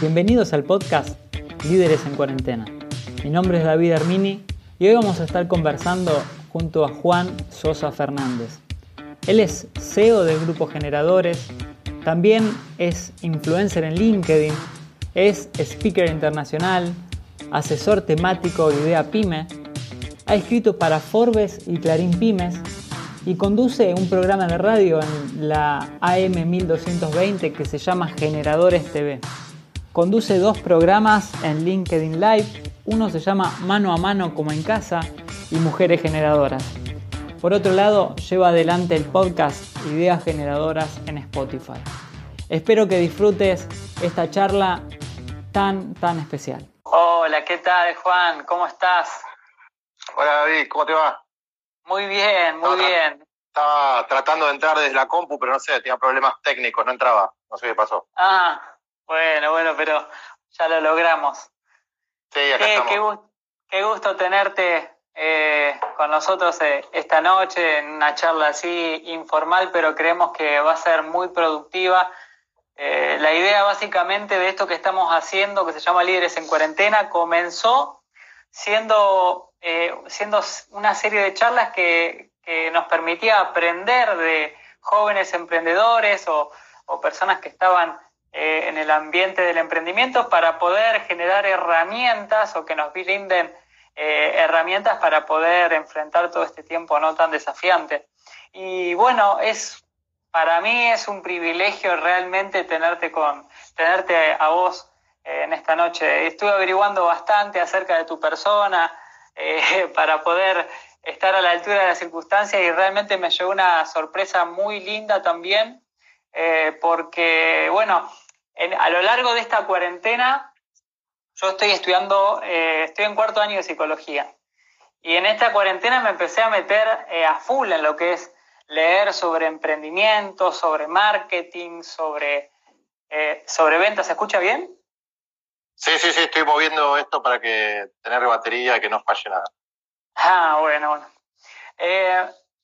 Bienvenidos al podcast Líderes en Cuarentena. Mi nombre es David Armini y hoy vamos a estar conversando junto a Juan Sosa Fernández. Él es CEO del Grupo Generadores, también es influencer en LinkedIn, es speaker internacional, asesor temático de Idea Pyme, ha escrito para Forbes y Clarín Pymes y conduce un programa de radio en la AM 1220 que se llama Generadores TV. Conduce dos programas en LinkedIn Live. Uno se llama Mano a Mano como en casa y Mujeres Generadoras. Por otro lado, lleva adelante el podcast Ideas Generadoras en Spotify. Espero que disfrutes esta charla tan, tan especial. Hola, ¿qué tal Juan? ¿Cómo estás? Hola David, ¿cómo te va? Muy bien, muy bien. Estaba tratando de entrar desde la compu, pero no sé, tenía problemas técnicos, no entraba. No sé qué pasó. Ah, bueno, bueno, pero ya lo logramos. Sí, acá estamos. Qué, gusto tenerte eh, con nosotros eh, esta noche en una charla así informal, pero creemos que va a ser muy productiva. Eh, la idea básicamente de esto que estamos haciendo, que se llama Líderes en Cuarentena, comenzó siendo, siendo una serie de charlas que, que, nos permitía aprender de jóvenes emprendedores o, o personas que estaban eh, en el ambiente del emprendimiento para poder generar herramientas o que nos brinden eh, herramientas para poder enfrentar todo este tiempo no tan desafiante. Y bueno, es para mí es un privilegio realmente tenerte con tenerte a vos eh, en esta noche. Estuve averiguando bastante acerca de tu persona para poder estar a la altura de las circunstancias y realmente me llevó una sorpresa muy linda también eh, porque, bueno, a lo largo de esta cuarentena, yo estoy estudiando, eh, estoy en cuarto año de psicología. Y en esta cuarentena me empecé a meter eh, a full en lo que es leer sobre emprendimiento, sobre marketing, sobre, sobre ventas. ¿Se escucha bien? Sí, sí, sí, estoy moviendo esto para que tener batería que no falle nada. Ah, bueno, bueno.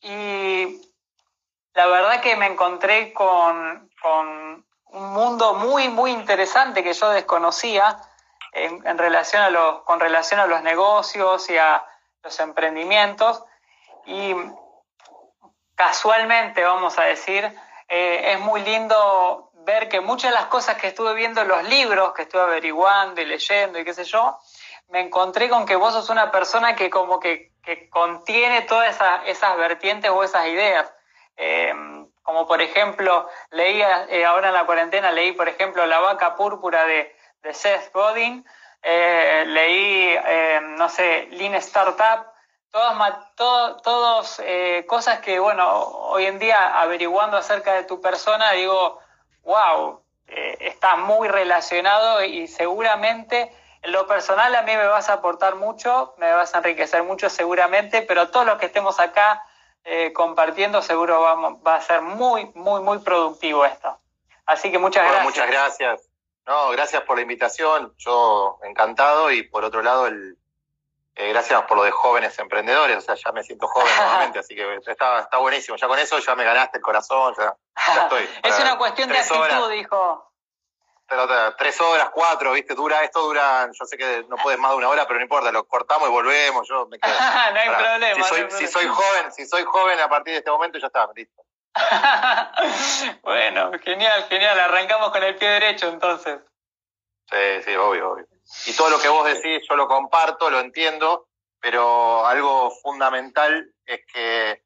y la verdad que me encontré con, un mundo muy, muy interesante que yo desconocía en, relación a los, con relación a los negocios y a los emprendimientos. Y casualmente, vamos a decir, eh, es muy lindo ver que muchas de las cosas que estuve viendo en los libros, que estuve averiguando y leyendo y qué sé yo, me encontré con que vos sos una persona que como que, contiene todas esas vertientes o esas ideas. Em, como por ejemplo, leía eh, ahora en la cuarentena, leí por ejemplo La vaca púrpura de, Seth Godin, eh, leí, em, no sé, Lean Startup, todas todos, eh, cosas que, bueno, hoy en día averiguando acerca de tu persona, digo, wow, está muy relacionado y seguramente en lo personal a mí me vas a aportar mucho, me vas a enriquecer mucho seguramente, pero todos los que estemos acá eh, compartiendo, seguro vamos, va a ser muy, muy, muy productivo esto. Así que muchas gracias. Muchas gracias. No, gracias por la invitación. Yo encantado y por otro lado, el, eh, gracias por lo de jóvenes emprendedores. O sea, ya me siento joven nuevamente, así que está, está buenísimo. Ya con eso ya me ganaste el corazón, ya, estoy. es una cuestión de actitud, dijo pero tres horas, cuatro, ¿viste? Dura, esto dura, yo sé que no puedes más de una hora, pero no importa, lo cortamos y volvemos, yo me quedo. no, hay problema, si soy, joven, si soy joven a partir de este momento ya está, listo. bueno, genial, genial, arrancamos con el pie derecho entonces. Sí, sí, obvio, obvio. Y todo lo que vos decís yo lo comparto, lo entiendo, pero algo fundamental es que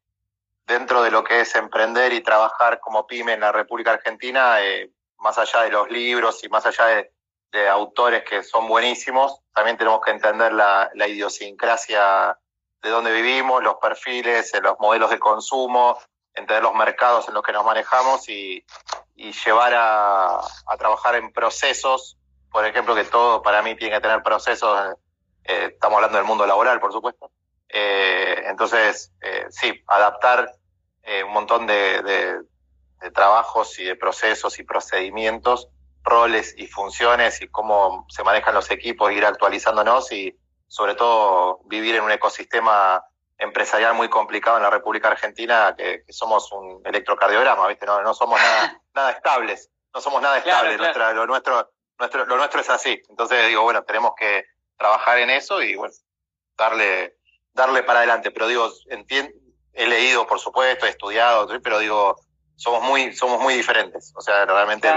dentro de lo que es emprender y trabajar como pyme en la República Argentina, eh, más allá de los libros y más allá de, autores que son buenísimos, también tenemos que entender la, idiosincrasia de dónde vivimos, los perfiles, los modelos de consumo, entender los mercados en los que nos manejamos y, llevar a, trabajar en procesos, por ejemplo, que todo para mí tiene que tener procesos, eh, estamos hablando del mundo laboral, por supuesto. Eh, entonces, eh, sí, adaptar un montón de, de trabajos y de procesos y procedimientos, roles y funciones y cómo se manejan los equipos, ir actualizándonos y sobre todo vivir en un ecosistema empresarial muy complicado en la República Argentina, que, somos un electrocardiograma, ¿viste? No, no somos nada, nada estables, no somos nada estables, lo, nuestro, nuestro, lo nuestro es así. Entonces digo, bueno, tenemos que trabajar en eso y bueno, darle, darle para adelante. Pero digo, entiendo, he leído, por supuesto, he estudiado, pero digo, somos muy, somos muy diferentes. O sea, realmente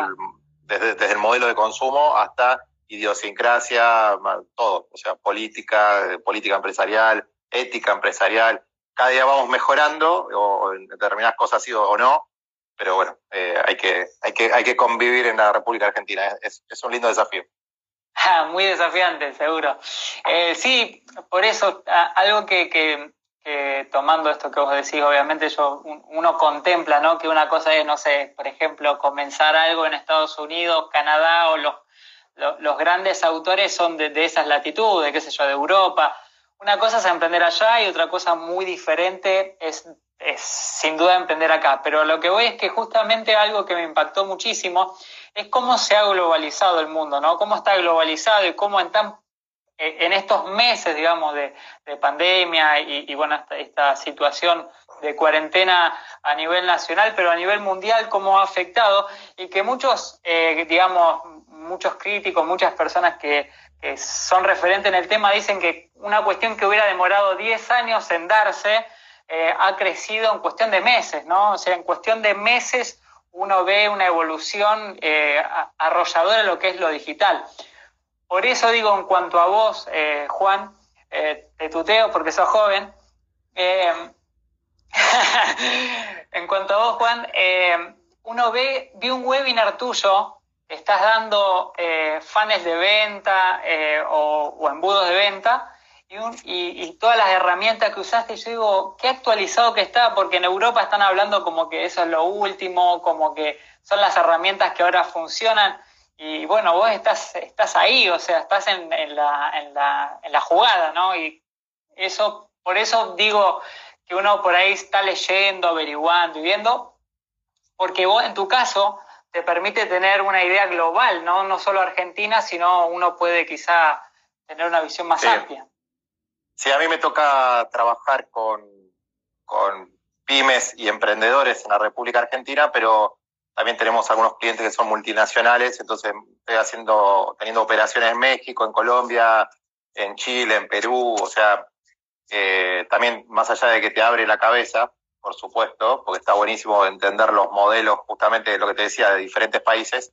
desde, desde el modelo de consumo hasta idiosincrasia, todo, o sea, política, política empresarial, ética empresarial. Cada día vamos mejorando, o en determinadas cosas sí o no, pero bueno, eh, hay, que, hay, que, hay que convivir en la República Argentina. Es, es un lindo desafío. Ah, muy desafiante, seguro. Eh, sí, por eso, algo que, que, que, tomando esto que vos decís, obviamente yo, uno contempla, ¿no? Que una cosa es, no sé, por ejemplo, comenzar algo en Estados Unidos, Canadá o los, los, grandes autores son de, de, esas latitudes, qué sé yo, de Europa, una cosa es emprender allá y otra cosa muy diferente es, sin duda emprender acá. Pero lo que voy es que justamente algo que me impactó muchísimo es cómo se ha globalizado el mundo, ¿no? Cómo está globalizado y cómo en tan e, en estos meses, digamos, de, pandemia y, bueno, esta, situación de cuarentena a nivel nacional, pero a nivel mundial, cómo ha afectado y que muchos, eh, digamos, muchos críticos, muchas personas que, que son referentes en el tema, dicen que una cuestión que hubiera demorado 10 años en darse eh, ha crecido en cuestión de meses, ¿no? O sea, en cuestión de meses uno ve una evolución eh, arrolladora en lo que es lo digital. Por eso digo, en cuanto a vos, eh, Juan, te tuteo porque sos joven. en cuanto a vos, Juan, uno ve, vi un webinar tuyo estás dando eh, fans de venta eh, o, embudos de venta y, todas las herramientas que usaste, yo digo, qué actualizado que está, porque en Europa están hablando como que eso es lo último, como que son las herramientas que ahora funcionan. Y bueno, vos estás, estás ahí, o sea, estás en, la, en, la, en la jugada, ¿no? Y eso, por eso digo que uno por ahí está leyendo, averiguando y viendo, porque vos en tu caso te permite tener una idea global, ¿no? No solo Argentina, sino uno puede quizá tener una visión más amplia. Sí, a mí me toca trabajar con, con pymes y emprendedores en la República Argentina, pero también tenemos algunos clientes que son multinacionales, entonces estoy haciendo, teniendo operaciones en México, en Colombia, en Chile, en Perú, o sea, eh, también más allá de que te abre la cabeza, por supuesto, porque está buenísimo entender los modelos, justamente de lo que te decía, de diferentes países.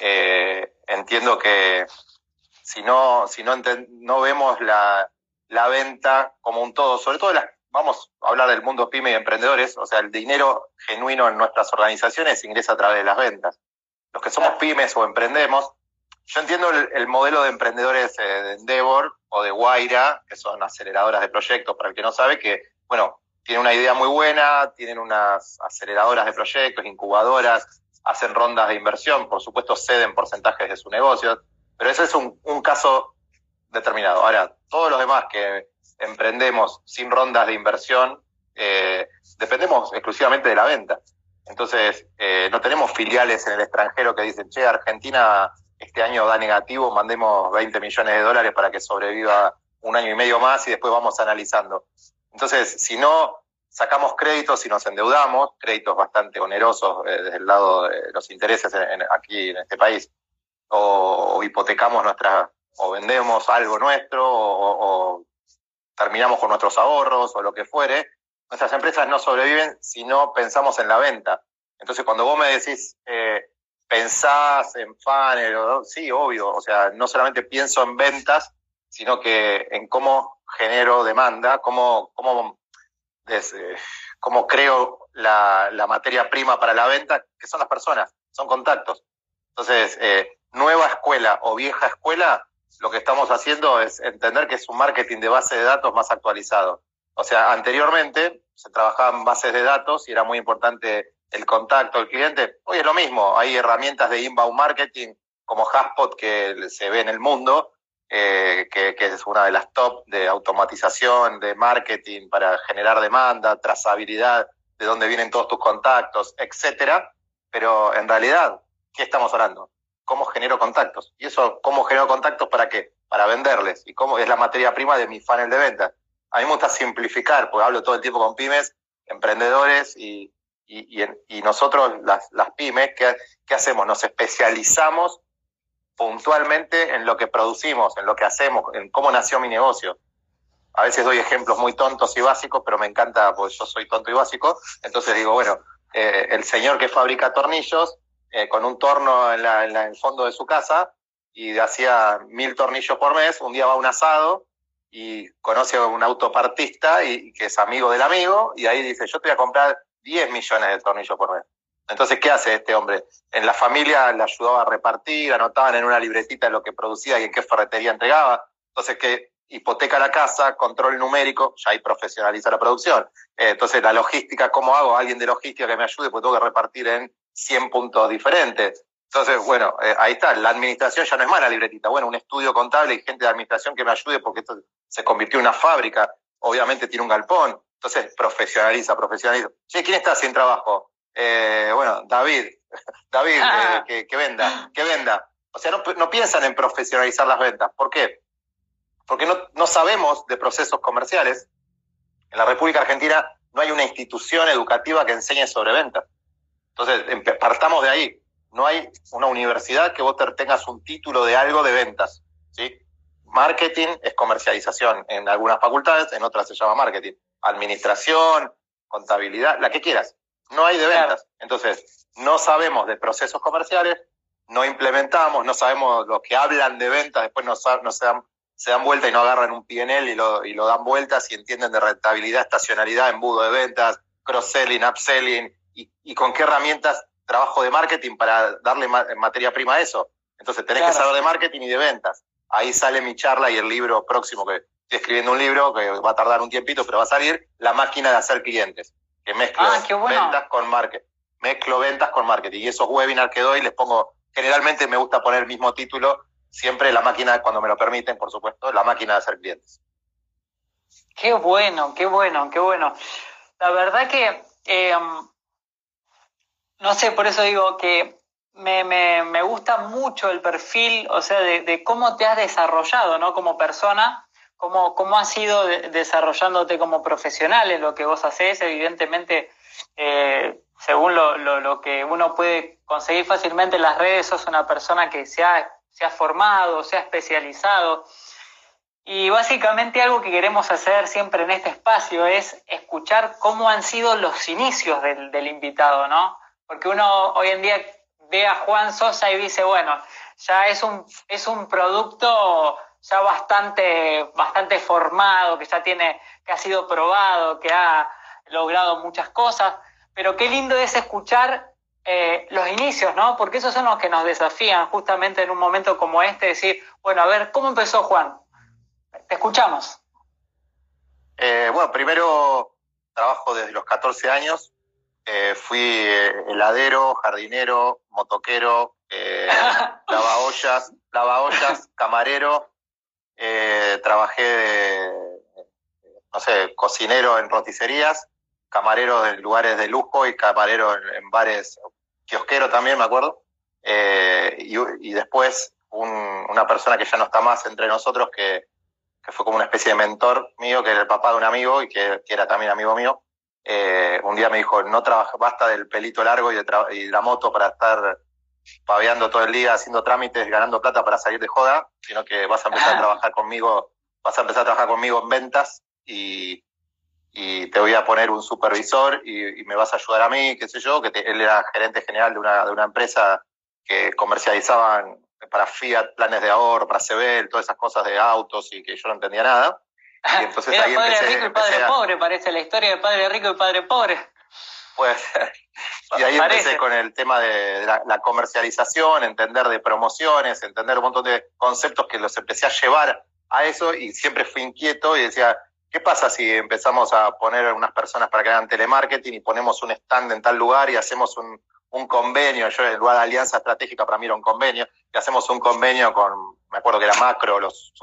Eh, entiendo que si no, si no, no vemos la, la, venta como un todo, sobre todo las, vamos a hablar del mundo pyme y emprendedores, o sea, el dinero genuino en nuestras organizaciones ingresa a través de las ventas. Los que somos pymes o emprendemos, yo entiendo el, modelo de emprendedores eh, de Endeavor o de Guaira, que son aceleradoras de proyectos, para el que no sabe, que, bueno, tienen una idea muy buena, tienen unas aceleradoras de proyectos, incubadoras, hacen rondas de inversión, por supuesto ceden porcentajes de su negocio, pero ese es un, caso determinado. Ahora, todos los demás que emprendemos sin rondas de inversión, eh, dependemos exclusivamente de la venta. Entonces, eh, no tenemos filiales en el extranjero que dicen, che, Argentina este año da negativo, mandemos 20 millones de dólares para que sobreviva un año y medio más y después vamos analizando. Entonces, si no sacamos créditos y nos endeudamos, créditos bastante onerosos eh, desde el lado de los intereses aquí en este país, o, hipotecamos nuestras, o vendemos algo nuestro, o, terminamos con nuestros ahorros, o lo que fuere, nuestras empresas no sobreviven si no pensamos en la venta. Entonces, cuando vos me decís, eh, pensás en funnel, sí, obvio, o sea, no solamente pienso en ventas, sino que en cómo genero demanda, cómo, cómo, cómo creo la, la, materia prima para la venta, que son las personas, son contactos. Entonces, eh, nueva escuela o vieja escuela, lo que estamos haciendo es entender que es un marketing de base de datos más actualizado. O sea, anteriormente se trabajaban bases de datos y era muy importante el contacto, el cliente. Hoy es lo mismo, hay herramientas de inbound marketing como Haspot que se ve en el mundo, eh, que, es una de las top de automatización, de marketing para generar demanda, trazabilidad de dónde vienen todos tus contactos, etcétera. Pero en realidad, ¿qué estamos hablando? ¿Cómo genero contactos? ¿Y eso cómo genero contactos para qué? Para venderles. ¿Y cómo es la materia prima de mi funnel de venta? a mí me gusta simplificar, porque hablo todo el tiempo con pymes, emprendedores y, y, nosotros, las, las pymes, ¿qué, ¿qué hacemos? Nos especializamos puntualmente en lo que producimos, en lo que hacemos, en cómo nació mi negocio. A veces doy ejemplos muy tontos y básicos, pero me encanta, porque yo soy tonto y básico. Entonces digo, bueno, eh, el señor que fabrica tornillos, eh, con un torno en, la, en, el fondo de su casa, y hacía mil tornillos por mes, un día va a un asado y conoce a un autopartista y, que es amigo del amigo, y ahí dice, yo te voy a comprar 10 millones de tornillos por mes. Entonces, ¿qué hace este hombre? En la familia le ayudaba a repartir, anotaban en una libretita lo que producía y en qué ferretería entregaba. Entonces, que hipoteca la casa, control numérico, ya ahí profesionaliza la producción. Eh, entonces, la logística, ¿cómo hago? Alguien de logística que me ayude, pues tengo que repartir en 100 puntos diferentes. Entonces, bueno, eh, ahí está, la administración ya no es más la libretita. Bueno, un estudio contable y gente de administración que me ayude porque esto se convirtió en una fábrica. Obviamente tiene un galpón. Entonces, profesionaliza, profesionaliza. Che, ¿quién está sin trabajo? Eh, bueno, David, David, que, que, venda, que venda. O sea, no, no, piensan en profesionalizar las ventas. ¿Por qué? Porque no, no sabemos de procesos comerciales. En la República Argentina no hay una institución educativa que enseñe sobre ventas. Entonces, partamos de ahí. No hay una universidad que vos tengas un título de algo de ventas. ¿sí? Marketing es comercialización en algunas facultades, en otras se llama marketing. Administración, contabilidad, la que quieras no hay de ventas. Entonces, no sabemos de procesos comerciales, no implementamos, no sabemos lo que hablan de ventas, después no, no se, dan, se dan vuelta y no agarran un PNL y lo, y lo dan vueltas y entienden de rentabilidad, estacionalidad, embudo de ventas, cross-selling, upselling y, y con qué herramientas trabajo de marketing para darle materia prima a eso. Entonces, tenés que saber de marketing y de ventas. Ahí sale mi charla y el libro próximo que estoy escribiendo un libro que va a tardar un tiempito, pero va a salir, La máquina de hacer clientes que mezclo ah, ventas con marketing. Mezclo ventas con marketing. Y esos webinars que doy les pongo, generalmente me gusta poner el mismo título, siempre la máquina, cuando me lo permiten, por supuesto, la máquina de hacer clientes. Qué bueno, qué bueno, qué bueno. La verdad que, em, no sé, por eso digo que me, me, me, gusta mucho el perfil, o sea, de, de, cómo te has desarrollado, ¿no? Como persona cómo, cómo has ido desarrollándote como profesional en lo que vos haces, evidentemente, eh, según lo, lo, que uno puede conseguir fácilmente en las redes, sos una persona que se ha, se ha formado, se ha especializado. Y básicamente algo que queremos hacer siempre en este espacio es escuchar cómo han sido los inicios del, del invitado, ¿no? Porque uno hoy en día ve a Juan Sosa y dice, bueno, ya es un, es un producto ya bastante, bastante formado, que ya tiene, que ha sido probado, que ha logrado muchas cosas, pero qué lindo es escuchar eh, los inicios, ¿no? Porque esos son los que nos desafían justamente en un momento como este, decir, bueno, a ver, ¿cómo empezó Juan? Te escuchamos. Eh, bueno, primero trabajo desde los 14 años, eh, fui heladero, jardinero, motoquero, lavaollas, lavaollas, camarero, eh, trabajé de, no sé, cocinero en roticerías, camarero en lugares de lujo y camarero en, bares, kiosquero también, me acuerdo. Eh, y, después una persona que ya no está más entre nosotros, que, que, fue como una especie de mentor mío, que era el papá de un amigo y que, que era también amigo mío. Eh, un día me dijo, no trabaja, basta del pelito largo y de, y la moto para estar paveando todo el día, haciendo trámites, ganando plata para salir de joda, sino que vas a empezar a trabajar conmigo, vas a empezar a trabajar conmigo en ventas y, y te voy a poner un supervisor y, me vas a ayudar a mí, qué sé yo, que él era gerente general de una, de una empresa que comercializaban para Fiat planes de ahorro, para Sebel, todas esas cosas de autos y que yo no entendía nada. Y entonces era padre rico y padre pobre, parece la historia de padre rico y padre pobre. Puede ser. Y ahí empecé con el tema de la, comercialización, entender de promociones, entender un montón de conceptos que los empecé a llevar a eso y siempre fui inquieto y decía, ¿qué pasa si empezamos a poner unas personas para que hagan telemarketing y ponemos un stand en tal lugar y hacemos un, un convenio, yo en lugar de alianza estratégica para mí era un convenio, y hacemos un convenio con, me acuerdo que era macro, los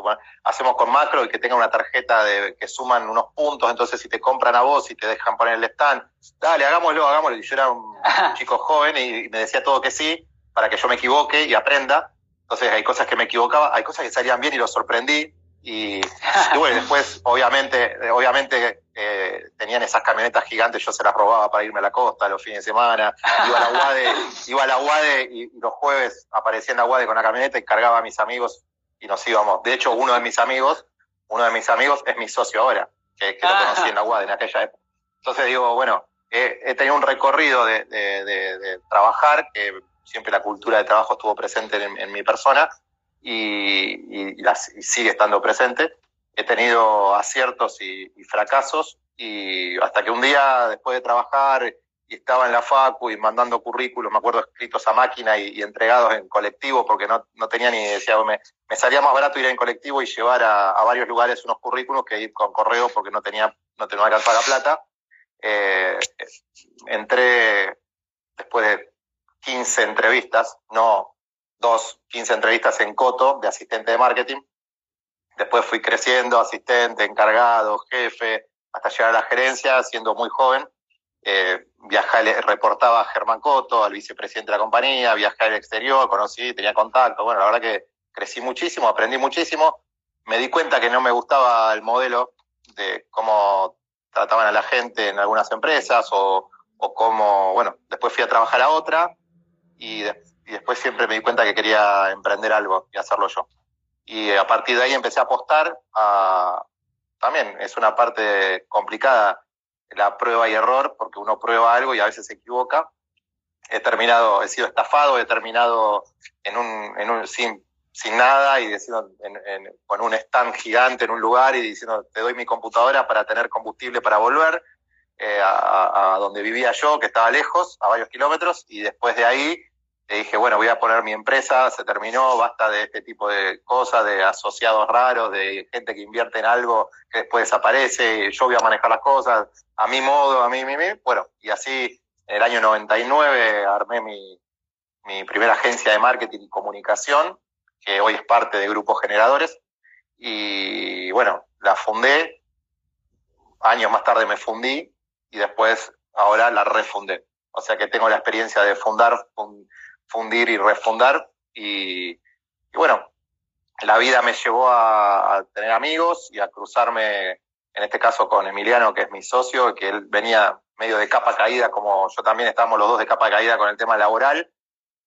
hacemos con macro y que tenga una tarjeta de que suman unos puntos, entonces si te compran a vos y te dejan poner el stand, dale, hagámoslo, hagámoslo. Y yo era un, chico joven y me decía todo que sí, para que yo me equivoque y aprenda. Entonces hay cosas que me equivocaba, hay cosas que salían bien y lo sorprendí. Y, bueno, después, obviamente, obviamente eh, tenían esas camionetas gigantes, yo se las robaba para irme a la costa los fines de semana. Iba a la UADE, iba a la UADE y, los jueves aparecía en la UADE con la camioneta y cargaba a mis amigos y nos íbamos. De hecho, uno de mis amigos, uno de mis amigos es mi socio ahora, que, lo conocí en la UADE en aquella época. Entonces digo, bueno, he tenido un recorrido de, de, trabajar, que siempre la cultura de trabajo estuvo presente en mi persona, y, sigue estando presente. He tenido aciertos y, fracasos y hasta que un día, después de trabajar y estaba en la facu y mandando currículos, me acuerdo escritos a máquina y, entregados en colectivo porque no, no tenía ni, decía, me, me, salía más barato ir en colectivo y llevar a, varios lugares unos currículos que ir con correo porque no tenía, no tenía que la plata. Eh, entré después de 15 entrevistas, no dos, 15 entrevistas en Coto de asistente de marketing. Después fui creciendo, asistente, encargado, jefe, hasta llegar a la gerencia, siendo muy joven. Eh, viajé, reportaba a Germán Coto, al vicepresidente de la compañía, viajé al exterior, conocí, tenía contacto. Bueno, la verdad que crecí muchísimo, aprendí muchísimo. Me di cuenta que no me gustaba el modelo de cómo trataban a la gente en algunas empresas o, o cómo, bueno, después fui a trabajar a otra y después y después siempre me di cuenta que quería emprender algo y hacerlo yo. Y a partir de ahí empecé a apostar a... También es una parte complicada la prueba y error, porque uno prueba algo y a veces se equivoca. He terminado, he sido estafado, he terminado en un, en un sin, sin nada y diciendo, con un stand gigante en un lugar y diciendo, te doy mi computadora para tener combustible para volver eh, a, a, donde vivía yo, que estaba lejos, a varios kilómetros, y después de ahí le dije, bueno, voy a poner mi empresa, se terminó, basta de este tipo de cosas, de asociados raros, de gente que invierte en algo que después desaparece, yo voy a manejar las cosas a mi modo, a mí, mi, mi. Bueno, y así en el año 99 armé mi, mi primera agencia de marketing y comunicación, que hoy es parte de Grupos Generadores, y bueno, la fundé, años más tarde me fundí y después ahora la refundé. O sea que tengo la experiencia de fundar, fundir y refundar. Y, bueno, la vida me llevó a, tener amigos y a cruzarme, en este caso con Emiliano, que es mi socio, que él venía medio de capa caída, como yo también estábamos los dos de capa caída con el tema laboral.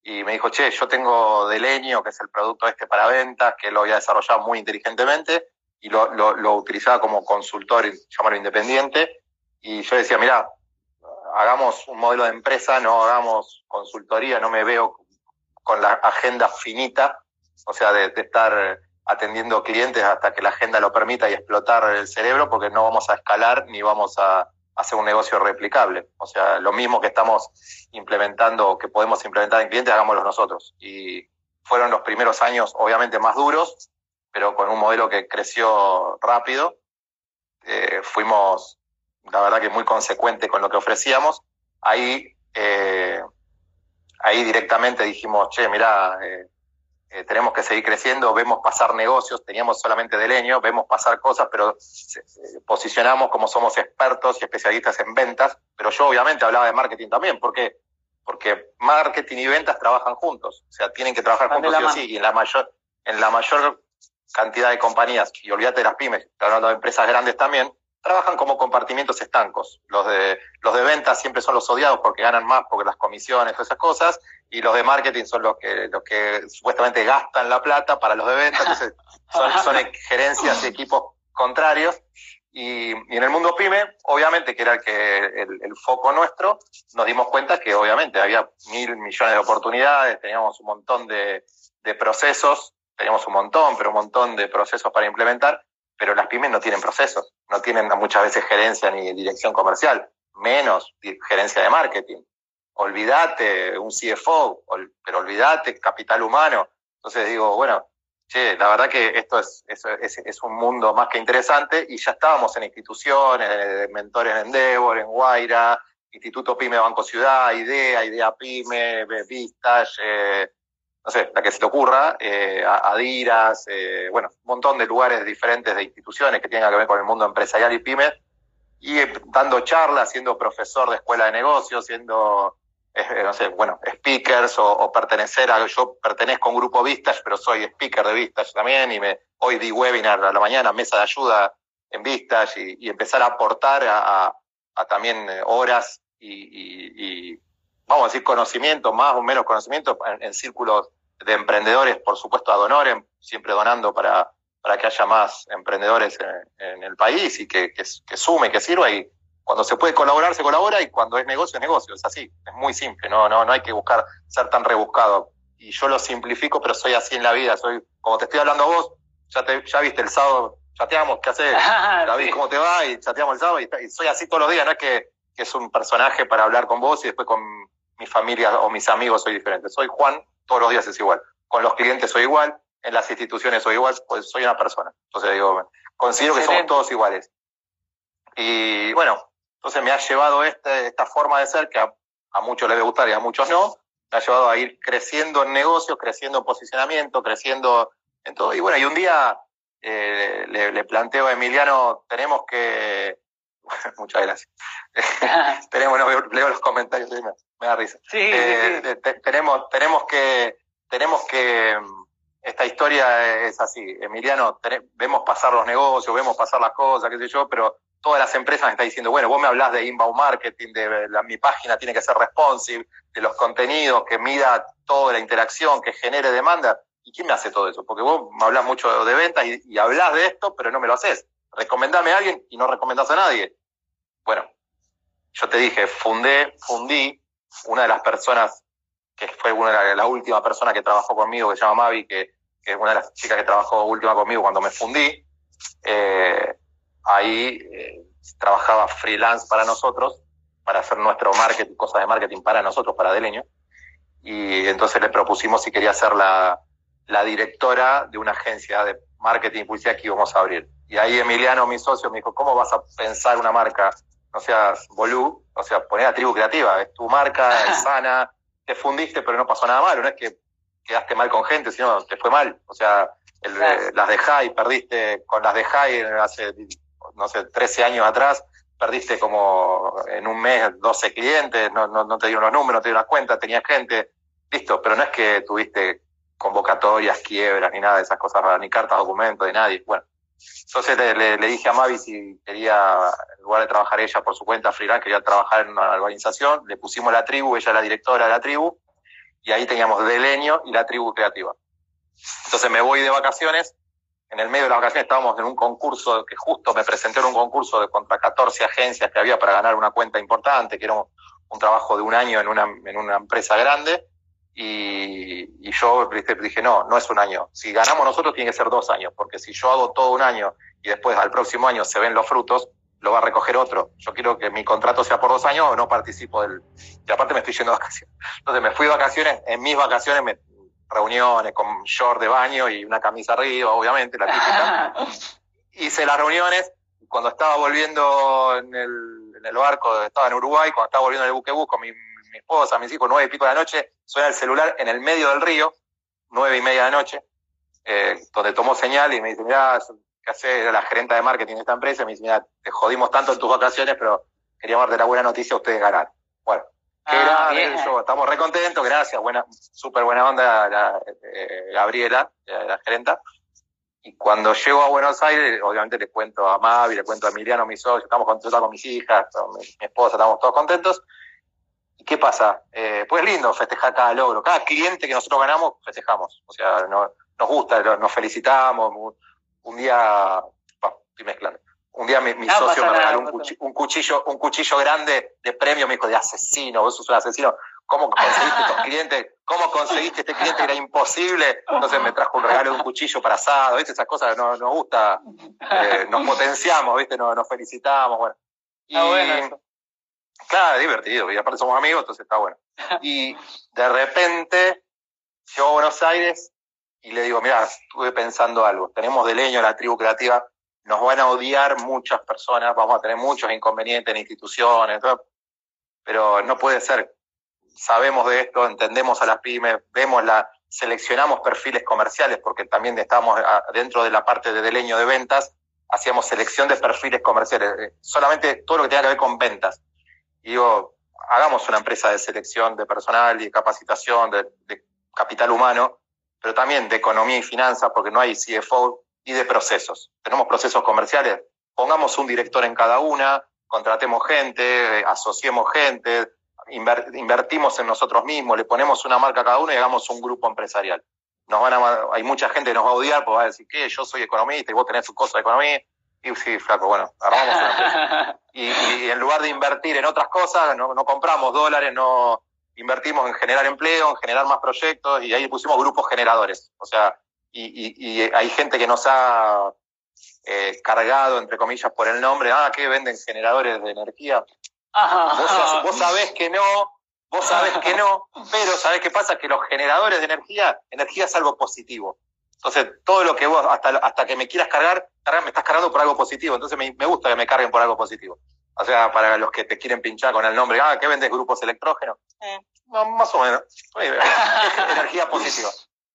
Y me dijo, che, yo tengo Delenio, que es el producto este para ventas, que lo había desarrollado muy inteligentemente y lo, lo, utilizaba como consultor, llamarlo independiente. Y yo decía, mira, hagamos un modelo de empresa, no hagamos consultoría, no me veo con la agenda finita, o sea, de, estar atendiendo clientes hasta que la agenda lo permita y explotar el cerebro, porque no vamos a escalar ni vamos a hacer un negocio replicable. O sea, lo mismo que estamos implementando que podemos implementar en clientes, hagámoslo nosotros. Y fueron los primeros años, obviamente, más duros, pero con un modelo que creció rápido. Eh, fuimos la verdad que muy consecuente con lo que ofrecíamos. Ahí, eh, ahí directamente dijimos, che, mira, eh, eh, tenemos que seguir creciendo, vemos pasar negocios, teníamos solamente de leño, vemos pasar cosas, pero posicionamos como somos expertos y especialistas en ventas, pero yo obviamente hablaba de marketing también, ¿por qué? Porque marketing y ventas trabajan juntos, o sea, tienen que trabajar juntos sí o sí, y en la mayor, en la mayor cantidad de compañías, y olvídate de las pymes, hablando de empresas grandes también, trabajan como compartimientos estancos. Los de, los de ventas siempre son los odiados porque ganan más, porque las comisiones, todas esas cosas, y los de marketing son los que, los que supuestamente gastan la plata para los de ventas, entonces son, son gerencias y equipos contrarios. Y, en el mundo pyme, obviamente, que era el, que, el, foco nuestro, nos dimos cuenta que obviamente había mil millones de oportunidades, teníamos un montón de, de procesos, teníamos un montón, pero un montón de procesos para implementar, pero las pymes no tienen procesos, no tienen muchas veces gerencia ni dirección comercial, menos gerencia de marketing. Olvídate un CFO, pero olvídate capital humano. Entonces digo, bueno, che, la verdad que esto es, es, es, un mundo más que interesante y ya estábamos en instituciones, mentores en Endeavor, en Guaira, Instituto Pyme Banco Ciudad, IDEA, IDEA Pyme, Vistage, eh, no sé, la que se te ocurra, eh, eh, bueno, un montón de lugares diferentes de instituciones que tienen que ver con el mundo empresarial y pymes, y eh, dando charlas, siendo profesor de escuela de negocios, siendo, eh, no sé, bueno, speakers o, pertenecer a, yo pertenezco a un grupo Vistas, pero soy speaker de Vistas también y me, hoy di webinar a la mañana, mesa de ayuda en vistas y, empezar a aportar a, también eh, horas y, vamos a decir, conocimiento, más o menos conocimiento en, círculos de emprendedores, por supuesto, a Donorem, siempre donando para, para que haya más emprendedores en, el país y que, que, que, sume, que sirva. Y cuando se puede colaborar, se colabora y cuando es negocio, es negocio. Es así, es muy simple, no, no, no hay que buscar ser tan rebuscado. Y yo lo simplifico, pero soy así en la vida. Soy, como te estoy hablando a vos, ya, te, ya viste el sábado, chateamos, ¿qué haces? David, ¿cómo te va? Y chateamos el sábado y, soy así todos los días, no es que, que es un personaje para hablar con vos y después con mi familia o mis amigos soy diferente. Soy Juan, todos los días es igual. Con los clientes soy igual, en las instituciones soy igual, pues soy una persona. Entonces digo, considero que somos todos iguales. Y bueno, entonces me ha llevado este, esta forma de ser que a, muchos les debe gustar y a muchos no, me ha llevado a ir creciendo en negocios, creciendo en posicionamiento, creciendo en todo. Y bueno, y un día eh, le, planteo a Emiliano, tenemos que... Muchas gracias. tenemos, leo los comentarios, me, da risa. Eh, tenemos, tenemos que, tenemos que, esta historia es así. Emiliano, vemos pasar los negocios, vemos pasar las cosas, qué sé yo, pero todas las empresas me están diciendo, bueno, vos me hablas de inbound marketing, de mi página tiene que ser responsive, de los contenidos, que mida toda la interacción, que genere demanda. ¿Y quién me hace todo eso? Porque vos me hablas mucho de ventas y, y hablas de esto, pero no me lo haces. Recomendame a alguien y no recomendás a nadie. Bueno, yo te dije, fundé, fundí una de las personas que fue una de la, última persona que trabajó conmigo, que se llama Mavi, que, que, es una de las chicas que trabajó última conmigo cuando me fundí. Eh, ahí eh, trabajaba freelance para nosotros, para hacer nuestro marketing, cosas de marketing para nosotros, para Deleño. Y entonces le propusimos si quería ser la, la directora de una agencia de marketing y publicidad que íbamos a abrir. Y ahí Emiliano, mi socio, me dijo, ¿cómo vas a pensar una marca? No seas bolú, o sea, poner a tribu creativa, es tu marca, es sana, te fundiste, pero no pasó nada malo, no es que quedaste mal con gente, sino te fue mal. O sea, el, las de High, perdiste con las de High hace, no sé, 13 años atrás, perdiste como en un mes 12 clientes, no, no, no te dieron los números, no te dieron las cuentas, tenías gente, listo, pero no es que tuviste convocatorias, quiebras, ni nada de esas cosas, ni cartas, documentos de nadie. Bueno, entonces le, le, dije a Mavi si quería, en lugar de trabajar ella por su cuenta freelance, quería trabajar en una organización, le pusimos la tribu, ella la directora de la tribu, y ahí teníamos Deleño y la tribu creativa. Entonces me voy de vacaciones, en el medio de las vacaciones estábamos en un concurso que justo me presenté en un concurso de contra 14 agencias que había para ganar una cuenta importante, que era un, un trabajo de un año en una, en una empresa grande, y, yo dije, no, no es un año. Si ganamos nosotros tiene que ser dos años, porque si yo hago todo un año y después al próximo año se ven los frutos, lo va a recoger otro. Yo quiero que mi contrato sea por dos años o no participo del... Y aparte me estoy yendo de vacaciones. Entonces me fui de vacaciones, en mis vacaciones me, reuniones con short de baño y una camisa arriba, obviamente, la típica. Hice las reuniones, cuando estaba volviendo en el, en el barco, estaba en Uruguay, cuando estaba volviendo en el buquebús con mi mi esposa, mis hijos, nueve y pico de la noche, suena el celular en el medio del río, nueve y media de la noche, eh, donde tomó señal y me dice, mira, ¿qué hace? Era la gerente de marketing de esta empresa, me dice, mira, te jodimos tanto en tus vacaciones, pero queríamos darte la buena noticia, ustedes ganaron. Bueno, ah, estamos re contentos, gracias, buena, súper buena onda la, eh, Gabriela, la, gerenta. Y cuando llego a Buenos Aires, obviamente le cuento a Mavi, le cuento a Emiliano, mi socio, estamos contentos con mis hijas, con mi esposa, estamos todos contentos. ¿Qué pasa? Eh, pues lindo festejar cada logro. Cada cliente que nosotros ganamos, festejamos. O sea, no, nos gusta, nos felicitamos. Un día, estoy mezclando. Un día mi, socio me regaló un, cuchillo, un, cuchillo, grande de premio, me dijo, de asesino, vos sos un asesino. ¿Cómo conseguiste estos clientes? ¿Cómo conseguiste este cliente? Era imposible. Entonces me trajo un regalo de un cuchillo para asado, ¿viste? Esas cosas no, nos gusta. Eh, nos potenciamos, ¿viste? Nos, nos felicitamos, bueno. Y, bueno Claro, divertido, y aparte somos amigos, entonces está bueno. Y de repente llego a Buenos Aires y le digo, mira, estuve pensando algo, tenemos de leño la tribu creativa, nos van a odiar muchas personas, vamos a tener muchos inconvenientes en instituciones, pero no puede ser. Sabemos de esto, entendemos a las pymes, vemos la, seleccionamos perfiles comerciales, porque también estamos dentro de la parte de deleño de ventas, hacíamos selección de perfiles comerciales, eh, solamente todo lo que tenga que ver con ventas digo, hagamos una empresa de selección de personal y de capacitación, de, capital humano, pero también de economía y finanzas, porque no hay CFO y de procesos. Tenemos procesos comerciales, pongamos un director en cada una, contratemos gente, asociemos gente, invertimos en nosotros mismos, le ponemos una marca a cada uno y hagamos un grupo empresarial. Nos van a, hay mucha gente que nos va a odiar porque va a decir que yo soy economista y vos tenés su cosa de economía. Y sí, flaco, bueno, armamos una y, y, en lugar de invertir en otras cosas, no, no compramos dólares, no invertimos en generar empleo, en generar más proyectos y ahí pusimos grupos generadores. O sea, y, y hay gente que nos ha eh, cargado, entre comillas, por el nombre, ah, que venden generadores de energía. Vos, vos, sabés que no, vos sabés que no, pero sabés qué pasa, que los generadores de energía, energía es algo positivo. Entonces, todo lo que vos, hasta, hasta que me quieras cargar, me estás cargando por algo positivo. Entonces, me, me gusta que me carguen por algo positivo. O sea, para los que te quieren pinchar con el nombre, ah, ¿qué vendes grupos electrógenos? Eh, más o menos. energía positiva.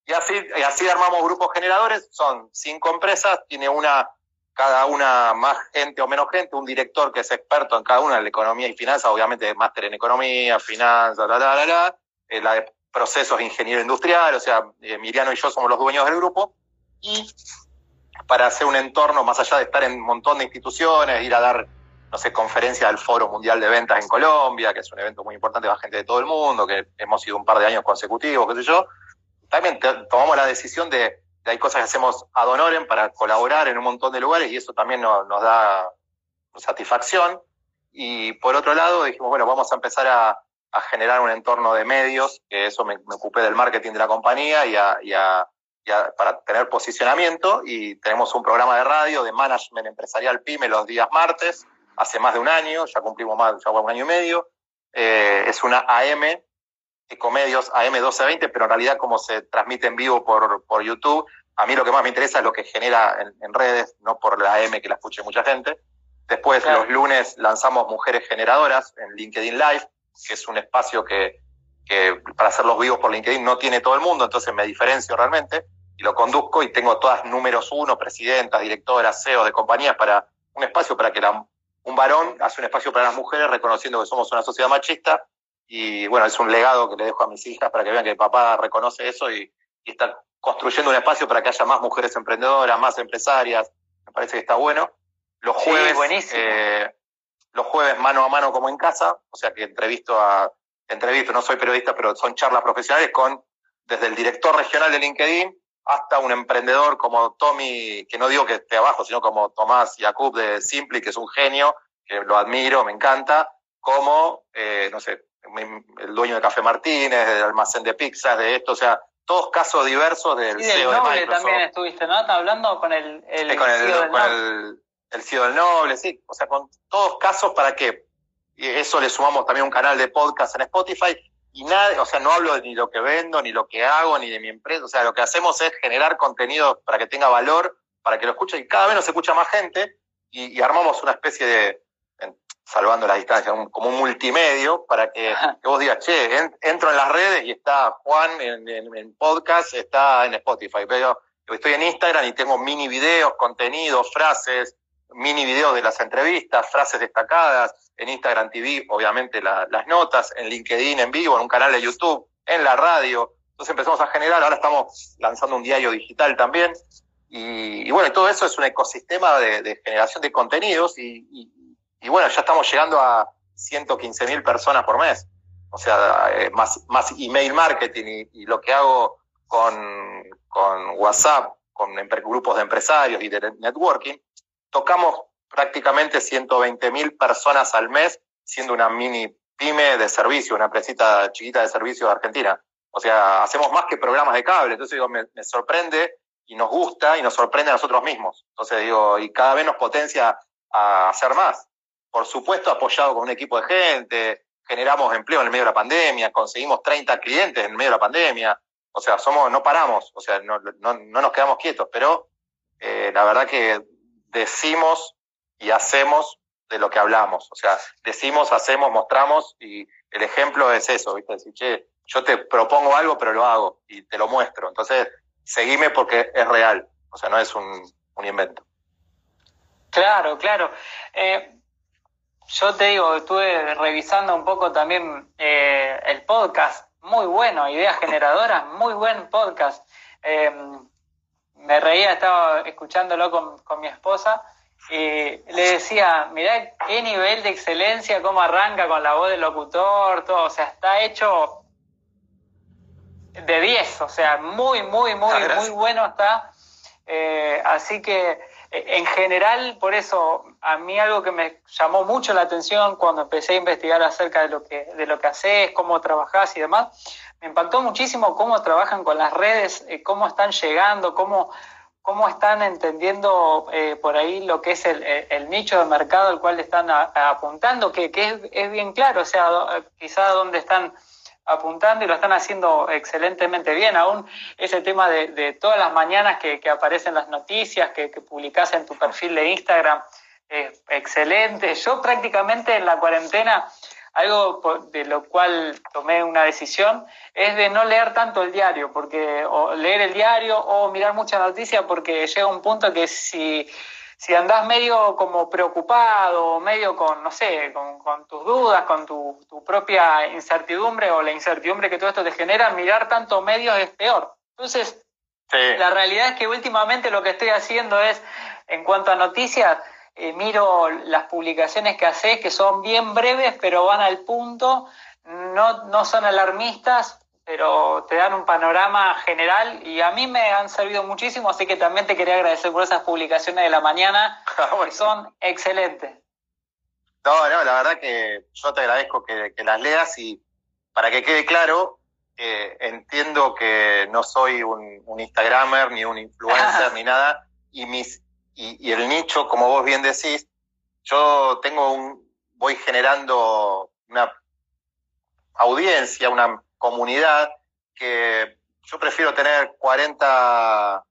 Y así, y así armamos grupos generadores, son cinco empresas, tiene una cada una más gente o menos gente, un director que es experto en cada una de la economía y finanzas, obviamente máster en economía, finanzas, la, la, la, la, eh, la de procesos ingeniero industrial, o sea, eh, Miriano y yo somos los dueños del grupo, y para hacer un entorno, más allá de estar en un montón de instituciones, ir a dar, no sé, conferencias del Foro Mundial de Ventas en Colombia, que es un evento muy importante, va gente de todo el mundo, que hemos ido un par de años consecutivos, qué sé yo, también tomamos la decisión de hay cosas que hacemos ad honorem para colaborar en un montón de lugares y eso también nos, da satisfacción. Y por otro lado dijimos, bueno, vamos a empezar a, generar un entorno de medios, que eso me, ocupé del marketing de la compañía y, a, para tener posicionamiento y tenemos un programa de radio de management empresarial PYME los días martes, hace más de un año, ya cumplimos más, ya un año y medio. Eh, es una AM Ecomedios AM1220, pero en realidad como se transmite en vivo por, por YouTube, a mí lo que más me interesa es lo que genera en, redes, no por la AM que la escuche mucha gente. Después, los lunes lanzamos Mujeres Generadoras en LinkedIn Live, que es un espacio que, que para hacer los vivos por LinkedIn no tiene todo el mundo, entonces me diferencio realmente y lo conduzco y tengo todas números uno, presidentas, directoras, CEOs de compañías para un espacio para que la, un varón hace un espacio para las mujeres reconociendo que somos una sociedad machista y bueno, es un legado que le dejo a mis hijas para que vean que el papá reconoce eso y, está construyendo un espacio para que haya más mujeres emprendedoras, más empresarias. Me parece que está bueno. Los jueves, eh, los jueves mano a mano como en casa, o sea que entrevisto a, entrevisto, no soy periodista, pero son charlas profesionales con desde el director regional de LinkedIn hasta un emprendedor como Tommy, que no digo que esté abajo, sino como Tomás Yacoub de Simply, que es un genio, que lo admiro, me encanta, como, eh, no sé, el dueño de Café Martínez, del almacén de pizzas, de esto, o sea, todos casos diversos del, y del CEO Noble de Microsoft. también estuviste, ¿no? hablando con el, el, con el, CEO del con el, el CEO del Noble, sí, o sea, con todos casos para que y eso le sumamos también un canal de podcast en Spotify y nada, o sea, no hablo de ni lo que vendo, ni lo que hago, ni de mi empresa, o sea, lo que hacemos es generar contenido para que tenga valor, para que lo escuche y cada vez nos escucha más gente y, y armamos una especie de, salvando la distancia, como un multimedio para que, vos digas, che, entro en las redes y está Juan en, podcast, está en Spotify, pero estoy en Instagram y tengo mini videos, contenidos, frases, mini videos de las entrevistas, frases destacadas, en Instagram TV, obviamente las notas, en LinkedIn en vivo, en un canal de YouTube, en la radio. Entonces empezamos a generar, ahora estamos lanzando un diario digital también. Y, bueno, todo eso es un ecosistema de, generación de contenidos y, y bueno, ya estamos llegando a 115 mil personas por mes. O sea, eh, más, más email marketing y, lo que hago con, con WhatsApp, con grupos de empresarios y de networking, tocamos prácticamente 120 mil personas al mes, siendo una mini pyme de servicio, una empresita chiquita de servicio de Argentina. O sea, hacemos más que programas de cable. Entonces digo, me, sorprende y nos gusta y nos sorprende a nosotros mismos. Entonces digo, y cada vez nos potencia a hacer más por supuesto apoyado con un equipo de gente, generamos empleo en el medio de la pandemia, conseguimos 30 clientes en el medio de la pandemia, o sea, somos, no paramos, o sea, no, no, no nos quedamos quietos, pero eh, la verdad que decimos y hacemos de lo que hablamos, o sea, decimos, hacemos, mostramos y el ejemplo es eso, ¿viste? Decir, che, yo te propongo algo, pero lo hago y te lo muestro. Entonces, seguime porque es real, o sea, no es un, un invento. Claro, claro. Eh, yo te digo, estuve revisando un poco también eh, el podcast, muy bueno, Ideas Generadoras, muy buen podcast. Em, me reía, estaba escuchándolo con, con mi esposa y le decía, mirá qué nivel de excelencia, cómo arranca con la voz del locutor, todo, o sea, está hecho de 10, o sea, muy, muy, muy, ah, muy bueno está. Eh, así que eh, en general, por eso, a mí algo que me llamó mucho la atención cuando empecé a investigar acerca de lo que, de lo que haces, cómo trabajás y demás, me impactó muchísimo cómo trabajan con las redes, eh, cómo están llegando, cómo cómo están entendiendo eh, por ahí lo que es el, nicho de mercado al cual están apuntando, que, es, bien claro, o sea, quizá donde están apuntando y lo están haciendo excelentemente bien. Aún ese tema de, todas las mañanas que, aparecen las noticias, que, que publicás en tu perfil de Instagram, es excelente. Yo prácticamente en la cuarentena algo de lo cual tomé una decisión es de no leer tanto el diario, porque o leer el diario o mirar mucha noticia, porque llega un punto que si, si andás medio como preocupado, medio con, no sé, con, tus dudas, con tu, propia incertidumbre o la incertidumbre que todo esto te genera, mirar tanto medios es peor. Entonces, la realidad es que últimamente lo que estoy haciendo es, en cuanto a noticias, eh, miro las publicaciones que haces, que son bien breves, pero van al punto, no, no son alarmistas, pero te dan un panorama general y a mí me han servido muchísimo, así que también te quería agradecer por esas publicaciones de la mañana, ah, que son excelentes. No, no, la verdad que yo te agradezco que, las leas y para que quede claro, eh, entiendo que no soy un, un Instagramer ni un influencer ni nada, y mis y, el nicho, como vos bien decís, yo tengo un, voy generando una audiencia, una comunidad que yo prefiero tener 40,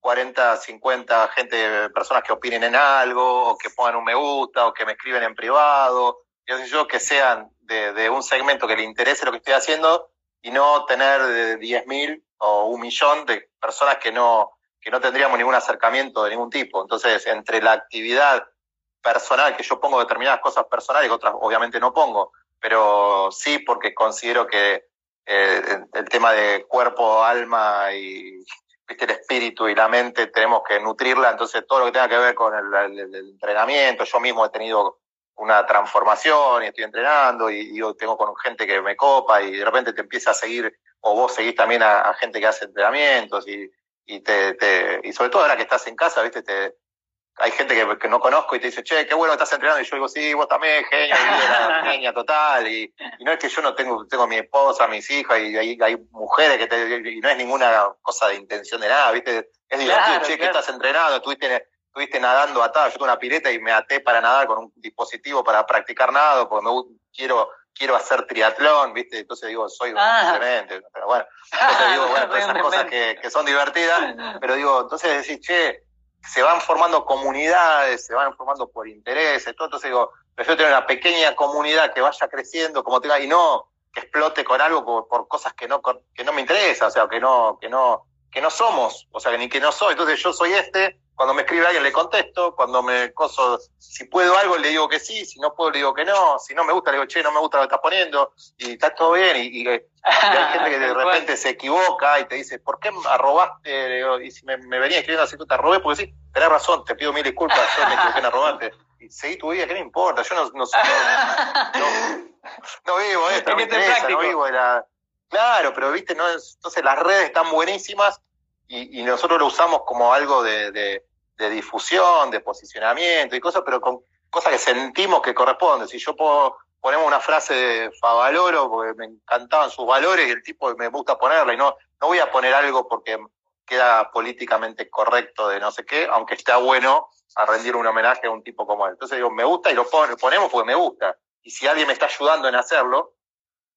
40, 50 gente, personas que opinen en algo, o que pongan un me gusta, o que me escriben en privado, yo, que sean de, de, un segmento que le interese lo que estoy haciendo y no tener 10.000 o un millón de personas que no, que no tendríamos ningún acercamiento de ningún tipo. Entonces, entre la actividad personal, que yo pongo determinadas cosas personales, que otras obviamente no pongo, pero sí porque considero que eh, el tema de cuerpo, alma y el espíritu y la mente tenemos que nutrirla, entonces todo lo que tenga que ver con el, entrenamiento, yo mismo he tenido una transformación y estoy entrenando y, tengo con gente que me copa y de repente te empieza a seguir o vos seguís también a gente que hace entrenamientos y y te, te, y sobre todo ahora que estás en casa, viste, te, hay gente que, que, no conozco y te dice, che, qué bueno estás entrenando, y yo digo, sí, vos también, genio, genia total, y, y, no es que yo no tengo, tengo mi esposa, mis hijas, y hay, hay mujeres que te, y no es ninguna cosa de intención de nada, viste, es divertido, che, que estás entrenando, estuviste, estuviste nadando atado, yo tengo una pileta y me até para nadar con un dispositivo para practicar nado, porque me quiero quiero hacer triatlón, ¿viste? Entonces digo, soy un ah. pero bueno, entonces digo, bueno, todas esas cosas que, que, son divertidas, pero digo, entonces decís, che, se van formando comunidades, se van formando por intereses, todo, entonces digo, prefiero tener una pequeña comunidad que vaya creciendo, como tenga, y no que explote con algo por, por cosas que no, que no me interesa, o sea, que no, que no, que no somos, o sea, que ni que no soy, entonces yo soy este, cuando me escribe alguien le contesto, cuando me coso, si puedo algo le digo que sí, si no puedo le digo que no, si no me gusta le digo, che, no me gusta lo que estás poniendo, y está todo bien, y, hay gente que de repente se equivoca y te dice, ¿por qué arrobaste? Y si me, venía escribiendo así, tú te arrobé, porque sí, tenés razón, te pido mil disculpas, yo me equivoqué en arrobarte. Y seguí tu vida, ¿qué me importa? Yo no, no, no, vivo esto, no me interesa, no vivo la... Claro, pero viste, no entonces las redes están buenísimas y, nosotros lo usamos como algo de, de, difusión, de posicionamiento y cosas, pero con cosas que sentimos que corresponden. Si yo puedo, ponemos una frase de Favaloro, porque me encantaban sus valores y el tipo me gusta ponerla, y no, no voy a poner algo porque queda políticamente correcto de no sé qué, aunque está bueno a rendir un homenaje a un tipo como él. Entonces digo, me gusta y lo ponemos porque me gusta. Y si alguien me está ayudando en hacerlo,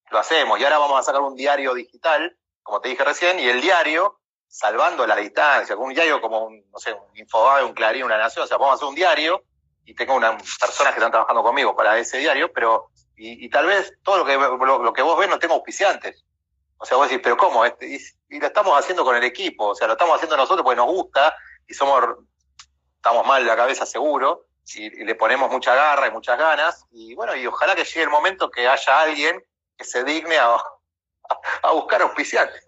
lo hacemos. Y ahora vamos a sacar un diario digital, como te dije recién, y el diario salvando la distancia, con un diario como un, no sé, un Infobae, un Clarín, una Nación, o sea, vamos a hacer un diario y tengo unas personas que están trabajando conmigo para ese diario, pero, y, tal vez todo lo que, lo, que vos ves no tengo auspiciantes. O sea, vos decís, pero ¿cómo? Este, y, lo estamos haciendo con el equipo, o sea, lo estamos haciendo nosotros porque nos gusta y somos, estamos mal de la cabeza seguro, y, le ponemos mucha garra y muchas ganas, y bueno, y ojalá que llegue el momento que haya alguien que se digne a, a buscar auspiciantes.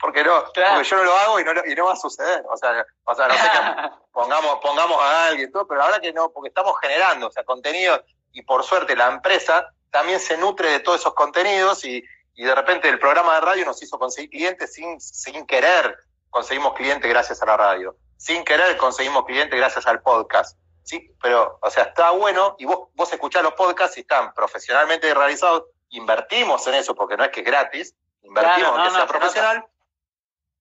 Porque no, porque yo no lo hago y no, y no va a suceder. O sea, o sea no sé pongamos, pongamos a alguien, todo, pero la verdad que no, porque estamos generando, o sea, contenido, y por suerte la empresa también se nutre de todos esos contenidos y, y de repente el programa de radio nos hizo conseguir clientes sin, sin querer, conseguimos clientes gracias a la radio. Sin querer conseguimos clientes gracias al podcast. Sí, pero, o sea, está bueno y vos, vos escuchás los podcasts y están profesionalmente realizados, invertimos en eso porque no es que es gratis, invertimos en que sea profesional,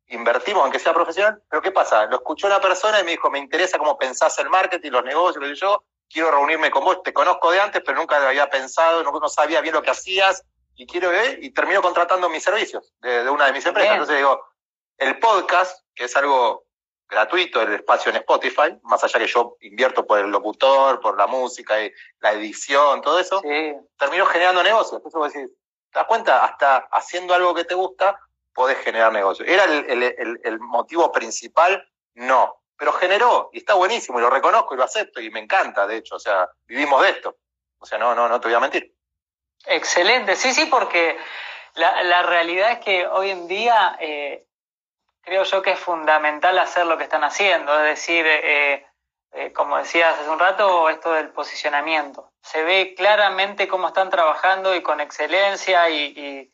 invertimos en que sea profesional, pero ¿qué pasa? Lo escuchó una persona y me dijo, me interesa cómo pensás el marketing, los negocios, que yo, quiero reunirme con vos, te conozco de antes, pero nunca lo había pensado, no, sabía bien lo que hacías, y quiero ver, y termino contratando mis servicios de, una de mis empresas. Entonces digo, el podcast, que es algo gratuito el espacio en Spotify, más allá que yo invierto por el locutor, por la música, y la edición, todo eso, termino generando negocios. Entonces vos decís, ¿te das cuenta? Hasta haciendo algo que te gusta, podés generar negocios. ¿Era el, motivo principal? No. Pero generó, y está buenísimo, y lo reconozco y lo acepto, y me encanta, de hecho, o sea, vivimos de esto. O sea, no, no, no te voy a mentir. Excelente, sí, sí, porque la, realidad es que hoy en día eh, creo yo que es fundamental hacer lo que están haciendo, es decir, eh, eh, como decías hace un rato, esto del posicionamiento. Se ve claramente cómo están trabajando y con excelencia y,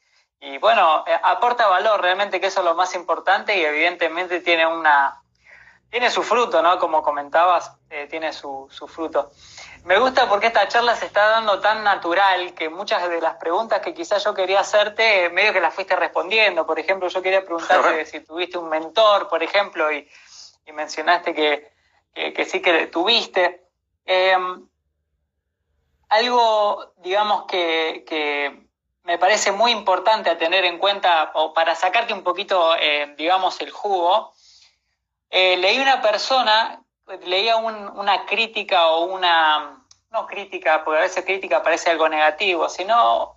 bueno, eh, aporta valor realmente, que eso es lo más importante y evidentemente tiene una, tiene su fruto, ¿no? Como comentabas, tiene su, su fruto. Me gusta porque esta charla se está dando tan natural que muchas de las preguntas que quizás yo quería hacerte, medio que las fuiste respondiendo. Por ejemplo, yo quería preguntarte si tuviste un mentor, por ejemplo, y, mencionaste que, sí que tuviste. Em, algo, digamos, que, me parece muy importante a tener en cuenta, o para sacarte un poquito, eh, digamos, el jugo, eh, leí una persona leía una crítica o una, no crítica, porque a veces crítica parece algo negativo, sino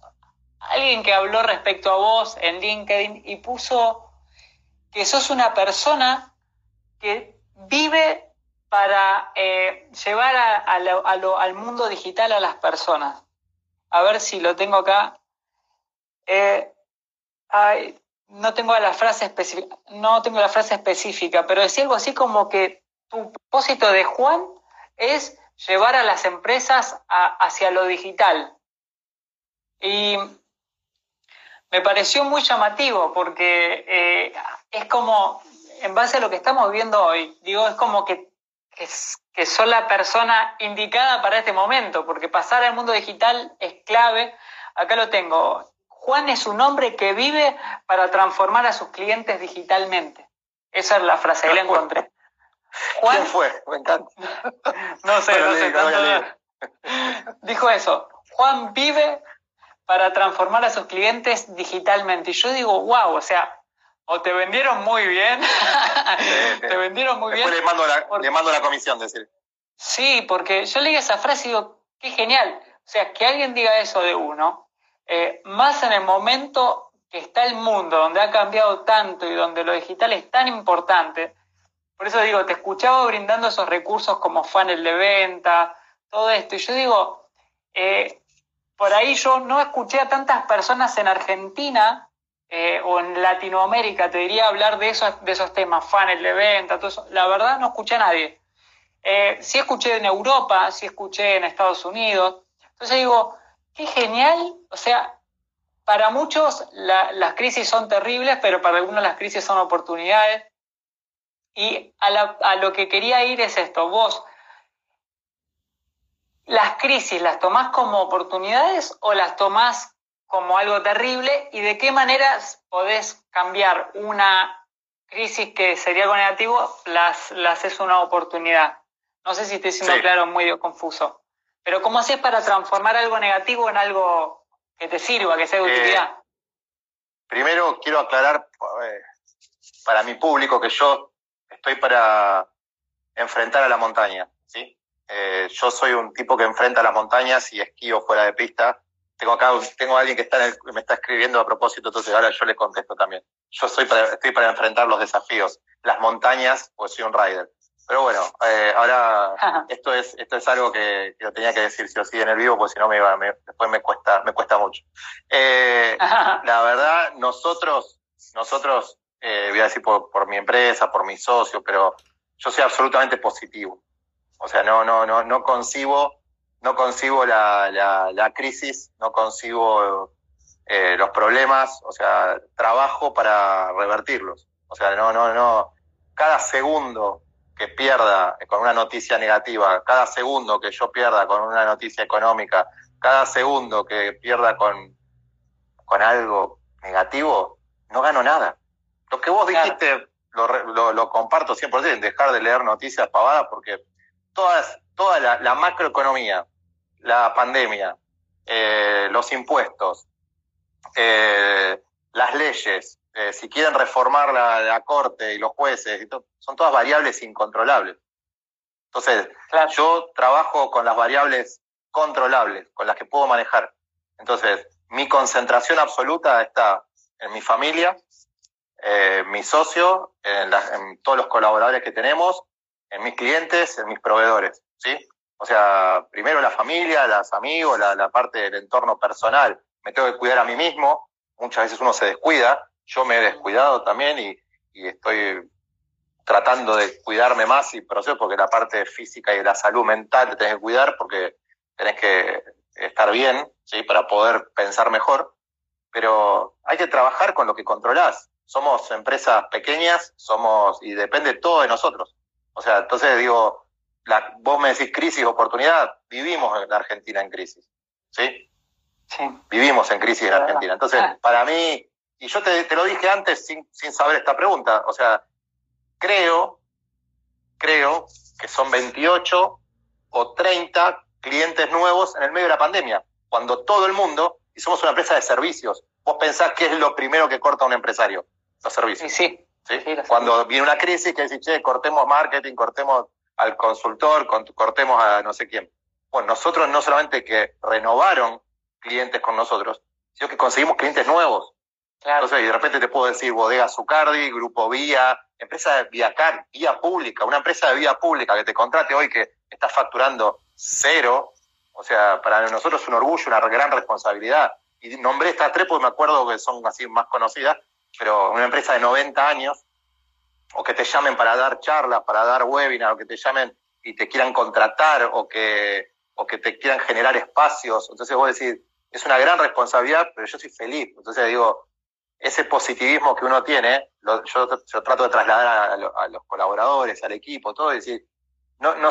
alguien que habló respecto a vos en LinkedIn y puso que sos una persona que vive para eh, llevar al mundo digital a las personas. A ver si lo tengo acá. Eh, no tengo la frase específica, no tengo la frase específica, pero decía algo así como que tu propósito de Juan es llevar a las empresas hacia lo digital. Y me pareció muy llamativo porque eh, es como, en base a lo que estamos viendo hoy, digo, es como que, que, que la persona indicada para este momento, porque pasar al mundo digital es clave. Acá lo tengo. Juan es un hombre que vive para transformar a sus clientes digitalmente. Esa es la frase que le encontré. ¿Quién fue? Me encanta. No sé, no sé. Dijo eso. Juan vive para transformar a sus clientes digitalmente. Y yo digo, wow, o sea, o te vendieron muy bien, te vendieron muy bien. Le mando, la, le mando la comisión, decir. Sí, porque yo leí esa frase y digo, qué genial. O sea, que alguien diga eso de uno, eh, más en el momento que está el mundo, donde ha cambiado tanto y donde lo digital es tan importante, por eso digo, te escuchaba brindando esos recursos como funnel de venta, todo esto. Y yo digo, eh, por ahí yo no escuché a tantas personas en Argentina eh, o en Latinoamérica, te diría hablar de esos, de esos temas, funnel de venta, todo eso. La verdad no escuché a nadie. Eh, sí escuché en Europa, sí escuché en Estados Unidos. Entonces digo, qué genial. O sea, para muchos las crisis son terribles, pero para algunos las crisis son oportunidades. Y a, lo que quería ir es esto, vos, ¿las crisis las tomás como oportunidades o las tomás como algo terrible? ¿Y de qué maneras podés cambiar una crisis que sería algo negativo, las, las es una oportunidad? No sé si estoy siendo claro, muy confuso. Pero ¿cómo haces para transformar algo negativo en algo que te sirva, que sea de eh, utilidad? primero quiero aclarar eh, para mi público que yo estoy para enfrentar a la montaña, ¿sí? Eh, yo soy un tipo que enfrenta las montañas y esquío fuera de pista. Tengo acá, tengo alguien que está me está escribiendo a propósito, entonces ahora yo le contesto también. Yo soy para, estoy para enfrentar los desafíos, las montañas, pues soy un rider. Pero bueno, eh, ahora esto es esto es algo que, lo tenía que decir si o sí en el vivo, porque si no me iba, después me cuesta me cuesta mucho. Eh, la verdad, nosotros nosotros eh, voy a decir por, por mi empresa, por mi socio, pero yo soy absolutamente positivo. O sea, no no no no concibo no concibo la, la, la crisis, no concibo los problemas, o sea, trabajo para revertirlos. O sea, no, no, no. Cada segundo que pierda con una noticia negativa, cada segundo que yo pierda con una noticia económica, cada segundo que pierda con, con algo negativo, no gano nada. Lo que vos dijiste lo, lo, comparto 100%, dejar de leer noticias pavadas porque todas, toda la, macroeconomía, la pandemia, eh, los impuestos, eh, las leyes, eh, si quieren reformar la, corte y los jueces, son todas variables incontrolables. Entonces, yo trabajo con las variables controlables, con las que puedo manejar. Entonces, mi concentración absoluta está en mi familia, eh, mi socio, en, en, todos los colaboradores que tenemos, en mis clientes, en mis proveedores, ¿sí? O sea, primero la familia, los amigos, la, la parte del entorno personal. Me tengo que cuidar a mí mismo. Muchas veces uno se descuida yo me he descuidado también y, estoy tratando de cuidarme más y proceso porque la parte física y la salud mental te tenés que cuidar porque tenés que estar bien, ¿sí? Para poder pensar mejor. Pero hay que trabajar con lo que controlás. Somos empresas pequeñas, somos, y depende todo de nosotros. O sea, entonces digo, la, vos me decís crisis, oportunidad, vivimos en Argentina en crisis, ¿sí? Sí. Vivimos en crisis en Argentina. Entonces, para mí, y yo te, te lo dije antes sin, sin, saber esta pregunta, o sea, creo, creo que son 28 o 30 clientes nuevos en el medio de la pandemia, cuando todo el mundo, y somos una empresa de servicios, vos pensás que es lo primero que corta un empresario, los servicios. Sí, sí. cuando viene una crisis que dice, che, cortemos marketing, cortemos al consultor, cortemos a no sé quién. Bueno, nosotros no solamente que renovaron clientes con nosotros, sino que conseguimos clientes nuevos. Entonces, y de repente te puedo decir Bodega Zucardi, Grupo Vía, empresa de Viacar, vía pública, una empresa de vía pública que te contrate hoy que está facturando cero. O sea, para nosotros es un orgullo, una gran responsabilidad. Y nombré estas tres porque me acuerdo que son así más conocidas, pero una empresa de 90 años, o que te llamen para dar charlas, para dar webinars, o que te llamen y te quieran contratar, o que, o que te quieran generar espacios. Entonces vos decís, es una gran responsabilidad, pero yo soy feliz. Entonces digo, ese positivismo que uno tiene, yo, trato de trasladar a, los colaboradores, al equipo, todo, y decir, no, no,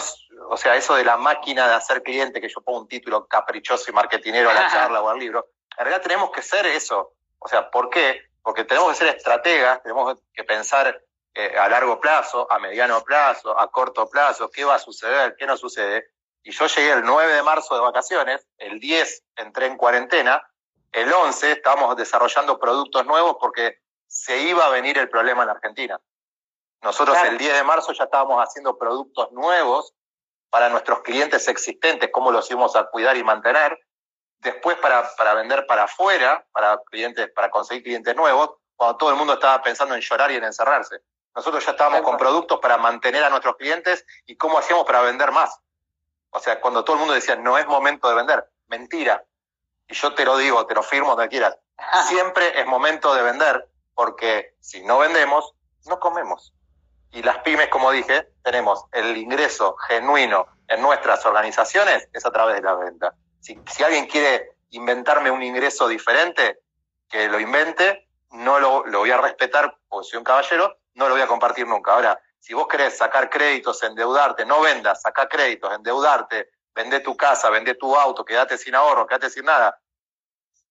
o sea, eso de la máquina de hacer cliente, que yo pongo un título caprichoso y marketinero a la charla o al libro, en realidad tenemos que ser eso. O sea, ¿por qué? Porque tenemos que ser estrategas, tenemos que pensar eh, a largo plazo, a mediano plazo, a corto plazo, qué va a suceder, qué no sucede. Y yo llegué el 9 de marzo de vacaciones, el 10 entré en cuarentena, el 11 estábamos desarrollando productos nuevos porque se iba a venir el problema en la Argentina. Nosotros el 10 de marzo ya estábamos haciendo productos nuevos para nuestros clientes existentes, cómo los íbamos a cuidar y mantener. Después para, para vender para afuera, para, clientes, para conseguir clientes nuevos, cuando todo el mundo estaba pensando en llorar y en encerrarse. Nosotros ya estábamos con productos para mantener a nuestros clientes y cómo hacíamos para vender más. O sea, cuando todo el mundo decía, no es momento de vender, mentira, y yo te lo digo, te lo firmo donde quieras, siempre es momento de vender, porque si no vendemos, no comemos. Y las pymes, como dije, tenemos el ingreso genuino en nuestras organizaciones, es a través de la venta. Si, si alguien quiere inventarme un ingreso diferente, que lo invente, no lo, lo voy a respetar porque soy un caballero, no lo voy a compartir nunca. Ahora, si vos querés sacar créditos, endeudarte, no vendas, saca créditos, endeudarte, vende tu casa, vende tu auto, quédate sin ahorro, quédate sin nada,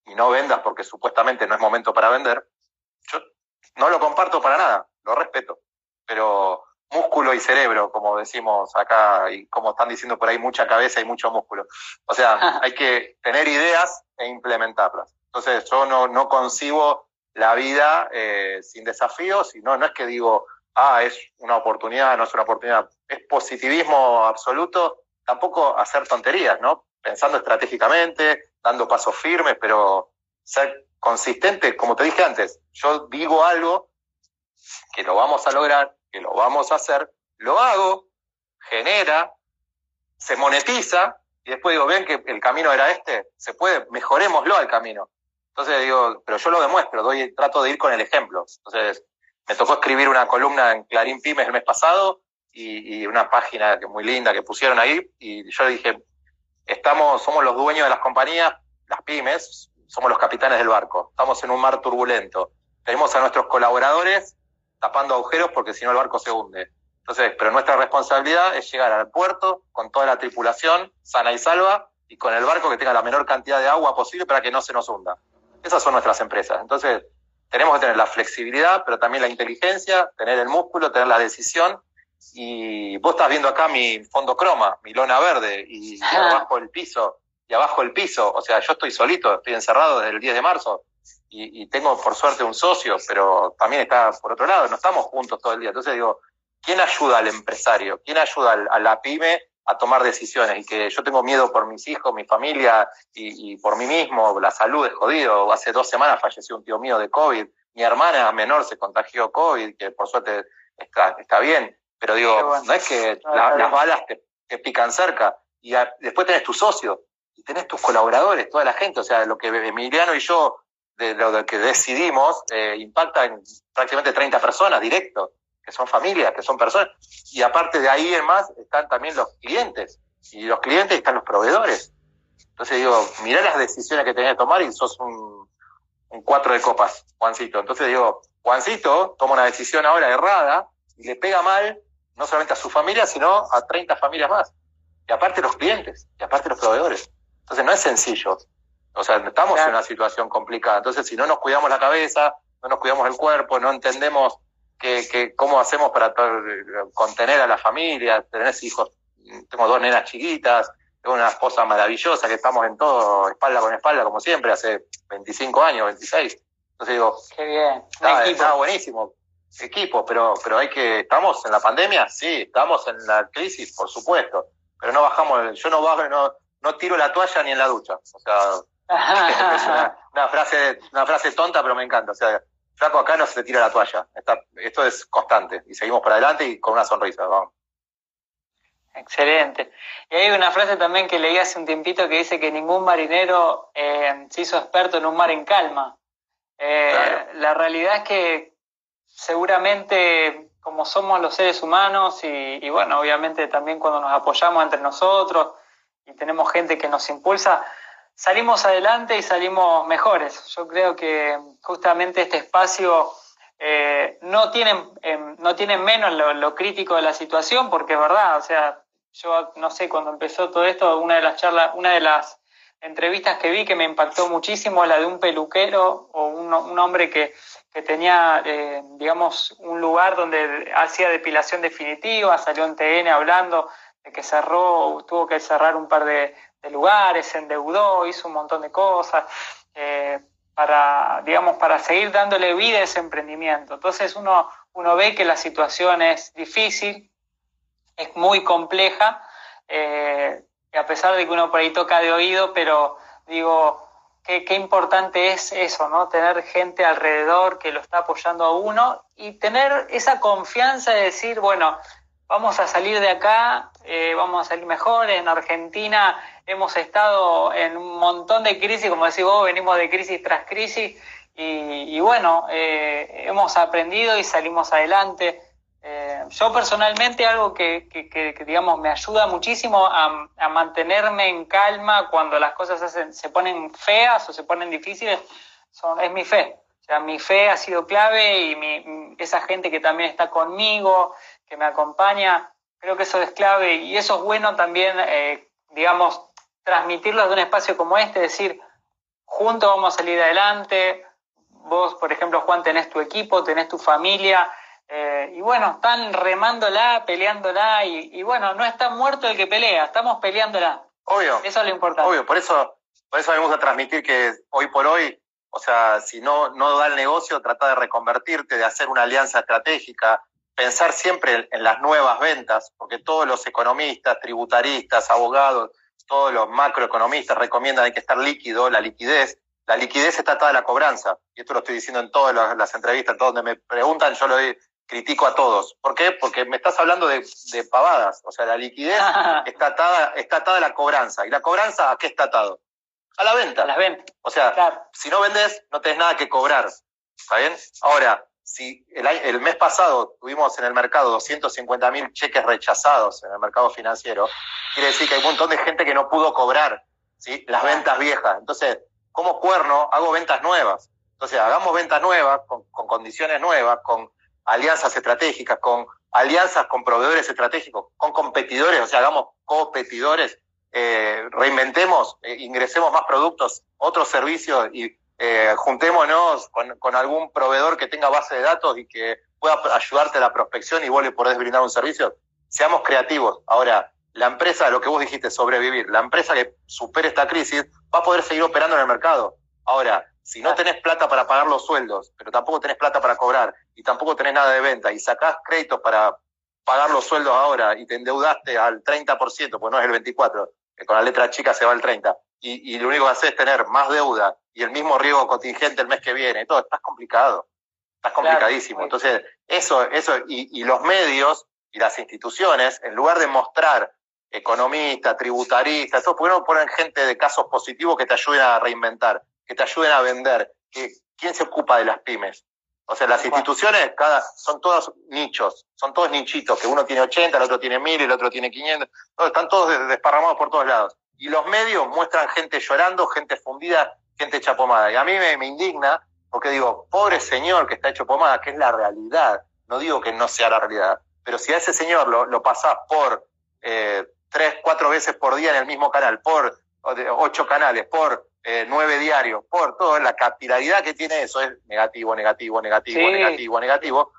y no vendas porque supuestamente no es momento para vender, yo no lo comparto para nada, lo respeto. Pero músculo y cerebro, como decimos acá, y como están diciendo por ahí, mucha cabeza y mucho músculo. O sea, hay que tener ideas e implementarlas. Entonces, yo no, no concibo la vida eh, sin desafíos, y no, no es que digo, ah, es una oportunidad, no es una oportunidad, es positivismo absoluto tampoco hacer tonterías, ¿no? Pensando estratégicamente, dando pasos firmes, pero ser consistente, como te dije antes, yo digo algo que lo vamos a lograr, que lo vamos a hacer, lo hago, genera, se monetiza, y después digo, ven que el camino era este, se puede, mejorémoslo al camino. Entonces digo, pero yo lo demuestro, doy, trato de ir con el ejemplo. Entonces, me tocó escribir una columna en Clarín Pymes el mes pasado y, y una página que muy linda que pusieron ahí, y yo dije, estamos, somos los dueños de las compañías, las pymes, somos los capitanes del barco, estamos en un mar turbulento. Tenemos a nuestros colaboradores tapando agujeros porque si no el barco se hunde. Entonces, pero nuestra responsabilidad es llegar al puerto con toda la tripulación sana y salva y con el barco que tenga la menor cantidad de agua posible para que no se nos hunda. Esas son nuestras empresas. Entonces, tenemos que tener la flexibilidad, pero también la inteligencia, tener el músculo, tener la decisión. Y vos estás viendo acá mi fondo croma, mi lona verde, y, abajo el piso, y abajo el piso. O sea, yo estoy solito, estoy encerrado desde el 10 de marzo. Y, y tengo por suerte un socio, pero también está por otro lado, no estamos juntos todo el día. Entonces digo, ¿quién ayuda al empresario? ¿Quién ayuda a la pyme a tomar decisiones? Y que yo tengo miedo por mis hijos, mi familia y, por mí mismo, la salud es jodido. Hace dos semanas falleció un tío mío de COVID, mi hermana menor se contagió COVID, que por suerte está, está bien, pero digo, no es que las balas te, pican cerca, y después tenés tu socio, y tenés tus colaboradores, toda la gente, o sea, lo que Emiliano y yo, de lo que decidimos, eh, impacta en prácticamente 30 personas directo que son familias, que son personas. Y aparte de ahí en más están también los clientes. Y los clientes están los proveedores. Entonces digo, mirá las decisiones que tenés que tomar y sos un, un cuatro de copas, Juancito. Entonces digo, Juancito toma una decisión ahora errada y le pega mal no solamente a su familia, sino a 30 familias más. Y aparte los clientes, y aparte los proveedores. Entonces no es sencillo. O sea, estamos en una situación complicada. Entonces, si no nos cuidamos la cabeza, no nos cuidamos el cuerpo, no entendemos que, cómo hacemos para contener a la familia, tener hijos, tengo dos nenas chiquitas, tengo una esposa maravillosa que estamos en todo, espalda con espalda, como siempre, hace 25 años, 26. Entonces digo, Qué bien. Está, buenísimo. Equipo, pero, pero hay que, ¿estamos en la pandemia? Sí, estamos en la crisis, por supuesto, pero no bajamos, yo no bajo, no, no tiro la toalla ni en la ducha. O sea, es una, una, frase, una frase tonta, pero me encanta. O sea, Flaco, acá no se tira la toalla. esto es constante. Y seguimos para adelante y con una sonrisa. Vamos. Excelente. Y hay una frase también que leí hace un tiempito que dice que ningún marinero eh, se hizo experto en un mar en calma. Eh, la realidad es que seguramente como somos los seres humanos y, bueno, obviamente también cuando nos apoyamos entre nosotros y tenemos gente que nos impulsa, salimos adelante y salimos mejores. Yo creo que justamente este espacio eh, no, tiene, em, no tiene menos lo, crítico de la situación, porque es verdad, o sea, yo no sé, cuando empezó todo esto, una de las charlas, una de las entrevistas que vi que me impactó muchísimo la de un peluquero o un, hombre que, tenía, eh, digamos, un lugar donde hacía depilación definitiva, salió en TN hablando de que cerró, tuvo que cerrar un par de, lugares, se endeudó, hizo un montón de cosas eh, para, digamos, para seguir dándole vida a ese emprendimiento. Entonces uno, uno ve que la situación es difícil, es muy compleja, eh, a pesar de que uno por ahí toca de oído, pero digo, qué, qué importante es eso, ¿no? Tener gente alrededor que lo está apoyando a uno y tener esa confianza de decir, bueno, vamos a salir de acá, eh, vamos a salir mejor. En Argentina hemos estado en un montón de crisis, como decís vos, venimos de crisis tras crisis y, bueno, eh, hemos aprendido y salimos adelante. Eh, yo personalmente algo que, digamos me ayuda muchísimo a, mantenerme en calma cuando las cosas se ponen feas o se ponen difíciles son, es mi fe. O sea, mi fe ha sido clave y esa gente que también está conmigo, que me acompaña, creo que eso es clave y eso es bueno también, eh, digamos, transmitirlo de un espacio como este, decir, juntos vamos a salir adelante, vos, por ejemplo, Juan, tenés tu equipo, tenés tu familia, eh, y bueno, están remándola, peleándola, y, y, bueno, no está muerto el que pelea, estamos peleándola. Obvio. Eso es lo importante. Obvio, por eso, por eso me gusta transmitir que hoy por hoy, o sea, si no, no da el negocio, trata de reconvertirte, de hacer una alianza estratégica, pensar siempre en las nuevas ventas, porque todos los economistas, tributaristas, abogados, todos los macroeconomistas recomiendan que estar líquido, la liquidez. La liquidez está atada a la cobranza. Y esto lo estoy diciendo en todas las, entrevistas, todos donde me preguntan, yo lo, critico a todos. ¿Por qué? Porque me estás hablando de, pavadas. O sea, la liquidez está atada, está atada a la cobranza. ¿Y la cobranza a qué está atado? A la venta. A la venta. O sea, si no vendes, no tenés nada que cobrar. ¿Está bien? Ahora, si el, mes pasado tuvimos en el mercado 250 mil cheques rechazados en el mercado financiero, quiere decir que hay un montón de gente que no pudo cobrar ¿sí? las ventas viejas. Entonces, como cuerno, hago ventas nuevas. Entonces, hagamos ventas nuevas, con, condiciones nuevas, con alianzas estratégicas, con alianzas con proveedores estratégicos, con competidores, o sea, hagamos competidores, eh, reinventemos, eh, ingresemos más productos, otros servicios y eh, juntémonos con, algún proveedor que tenga base de datos y que pueda ayudarte a la prospección y vos le podés brindar un servicio. Seamos creativos. Ahora, la empresa, lo que vos dijiste, sobrevivir, la empresa que supere esta crisis va a poder seguir operando en el mercado. Ahora, si no tenés plata para pagar los sueldos, pero tampoco tenés plata para cobrar y tampoco tenés nada de venta y sacás créditos para pagar los sueldos ahora y te endeudaste al 30%, pues no es el 24%, que con la letra chica se va al 30%, y, y lo único que haces es tener más deuda y el mismo riesgo contingente el mes que viene, todo, estás complicado, estás complicadísimo. Entonces, eso, eso, y, y los medios y las instituciones, en lugar de mostrar economistas, tributaristas, todo, ¿por qué no ponen gente de casos positivos que te ayuden a reinventar, que te ayuden a vender? Que, ¿Quién se ocupa de las pymes? O sea, las instituciones cada, son todos nichos, son todos nichitos, que uno tiene 80, el otro tiene 1000, el otro tiene 500, están todos desparramados por todos lados. Y los medios muestran gente llorando, gente fundida, gente hecha pomada. Y a mí me, indigna porque digo, pobre señor que está hecho pomada, que es la realidad. No digo que no sea la realidad, pero si a ese señor lo, lo pasás por eh, tres, cuatro veces por día en el mismo canal, por ocho canales, por eh, nueve diarios, por toda la capilaridad que tiene eso, es negativo, negativo, negativo, negativo, negativo,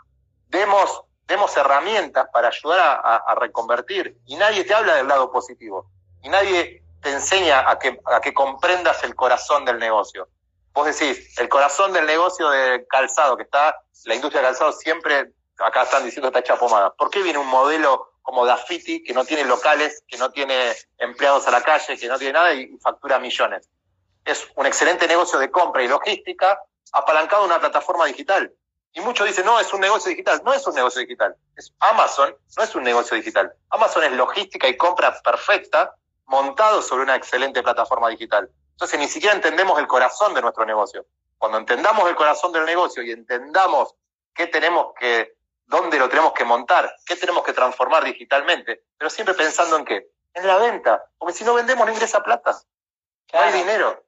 demos, demos herramientas para ayudar a, a reconvertir. Y nadie te habla del lado positivo. Y nadie te enseña a que, a que comprendas el corazón del negocio. Vos decís, el corazón del negocio de calzado, que está, la industria de calzado siempre, acá están diciendo está hecha pomada. ¿Por qué viene un modelo como Dafiti, que no tiene locales, que no tiene empleados a la calle, que no tiene nada y factura millones? Es un excelente negocio de compra y logística apalancado en una plataforma digital. Y muchos dicen, no, es un negocio digital. No es un negocio digital. Es Amazon no es un negocio digital. Amazon es logística y compra perfecta montado sobre una excelente plataforma digital. Entonces ni siquiera entendemos el corazón de nuestro negocio. Cuando entendamos el corazón del negocio y entendamos qué tenemos que, dónde lo tenemos que montar, qué tenemos que transformar digitalmente, pero siempre pensando en qué, en la venta, porque si no vendemos no ingresa plata, no hay dinero.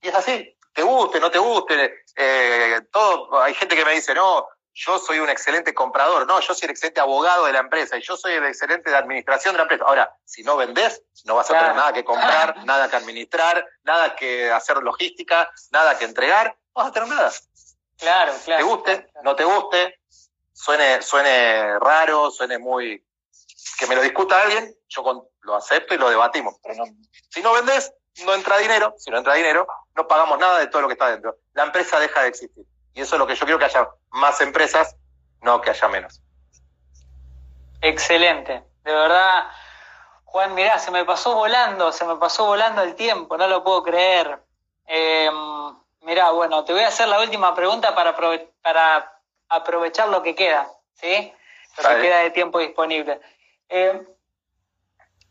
Y es así, te guste, no te guste, eh, todo, hay gente que me dice, no, yo soy un excelente comprador, no, yo soy el excelente abogado de la empresa y yo soy el excelente de administración de la empresa. Ahora, si no vendés, no vas a tener nada que comprar, nada que administrar, nada que hacer logística, nada que entregar, no vas a tener nada. Claro, claro. Te guste, no te guste, suene, suene raro, suene muy... Que me lo discuta alguien, yo lo acepto y lo debatimos. Pero si no vendés, no entra dinero, si no entra dinero, no pagamos nada de todo lo que está dentro. La empresa deja de existir. Y eso es lo que yo quiero que haya más empresas, no que haya menos. Excelente. De verdad, Juan, mirá, se me pasó volando, se me pasó volando el tiempo, no lo puedo creer. Eh, mirá, bueno, te voy a hacer la última pregunta para, para aprovechar lo que queda, ¿sí? Lo que queda de tiempo disponible. Eh,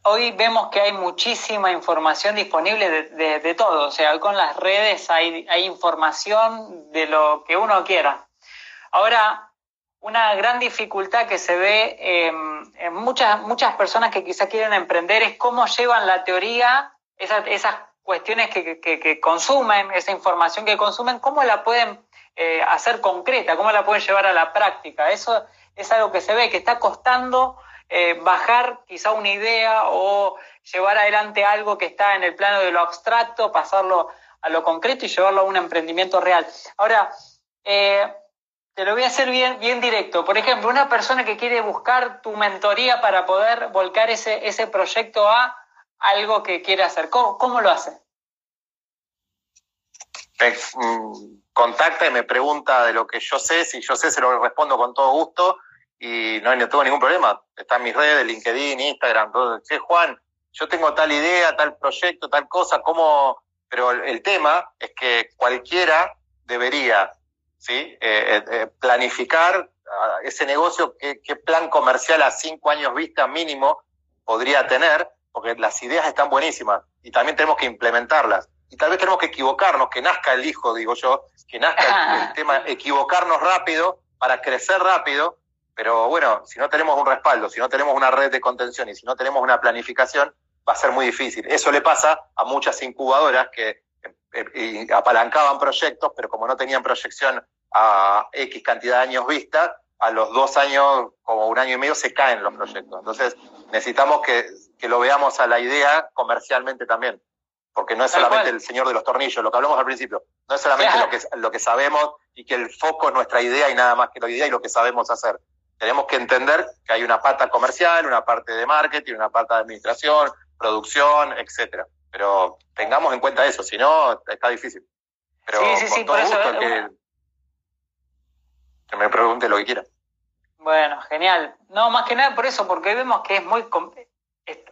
hoy vemos que hay muchísima información disponible de, todo, o sea, con las redes hay, información de lo que uno quiera. Ahora, una gran dificultad que se ve em, en muchas, muchas personas que quizás quieren emprender es cómo llevan la teoría, esas, esas cuestiones que, consumen, esa información que consumen, cómo la pueden eh, hacer concreta, cómo la pueden llevar a la práctica. Eso es algo que se ve, que está costando eh, bajar quizá una idea o llevar adelante algo que está en el plano de lo abstracto, pasarlo a lo concreto y llevarlo a un emprendimiento real. Ahora, eh, te lo voy a hacer bien, bien directo. Por ejemplo, una persona que quiere buscar tu mentoría para poder volcar ese, ese proyecto a algo que quiere hacer, ¿cómo, lo hace? Mm, contacta y me pregunta de lo que yo sé, si yo sé se lo respondo con todo gusto y no, no tengo ningún problema. Está en mis redes, LinkedIn, Instagram, todo. Che, Juan, yo tengo tal idea, tal proyecto, tal cosa, ¿cómo? Pero el, tema es que cualquiera debería ¿sí? Eh, eh, eh, planificar ese negocio, qué, qué plan comercial a cinco años vista mínimo podría tener, porque las ideas están buenísimas y también tenemos que implementarlas. Y tal vez tenemos que equivocarnos, que nazca el hijo, digo yo, que nazca el, tema, equivocarnos rápido para crecer rápido, pero bueno, si no tenemos un respaldo, si no tenemos una red de contención y si no tenemos una planificación, va a ser muy difícil. Eso le pasa a muchas incubadoras que eh, apalancaban proyectos, pero como no tenían proyección a X cantidad de años vista, a los dos años, como un año y medio, se caen los proyectos. Entonces, necesitamos que, que lo veamos a la idea comercialmente también. Porque no es solamente el señor de los tornillos, lo que hablamos al principio, no es solamente lo que, lo que sabemos y que el foco es nuestra idea y nada más que la idea y lo que sabemos hacer. Tenemos que entender que hay una pata comercial, una parte de marketing, una parte de administración, producción, etcétera. Pero tengamos en cuenta eso, si no, está difícil. Pero sí, sí, sí, por eso, que, que me pregunte lo que quiera. Bueno, genial. No, más que nada por eso, porque vemos que es muy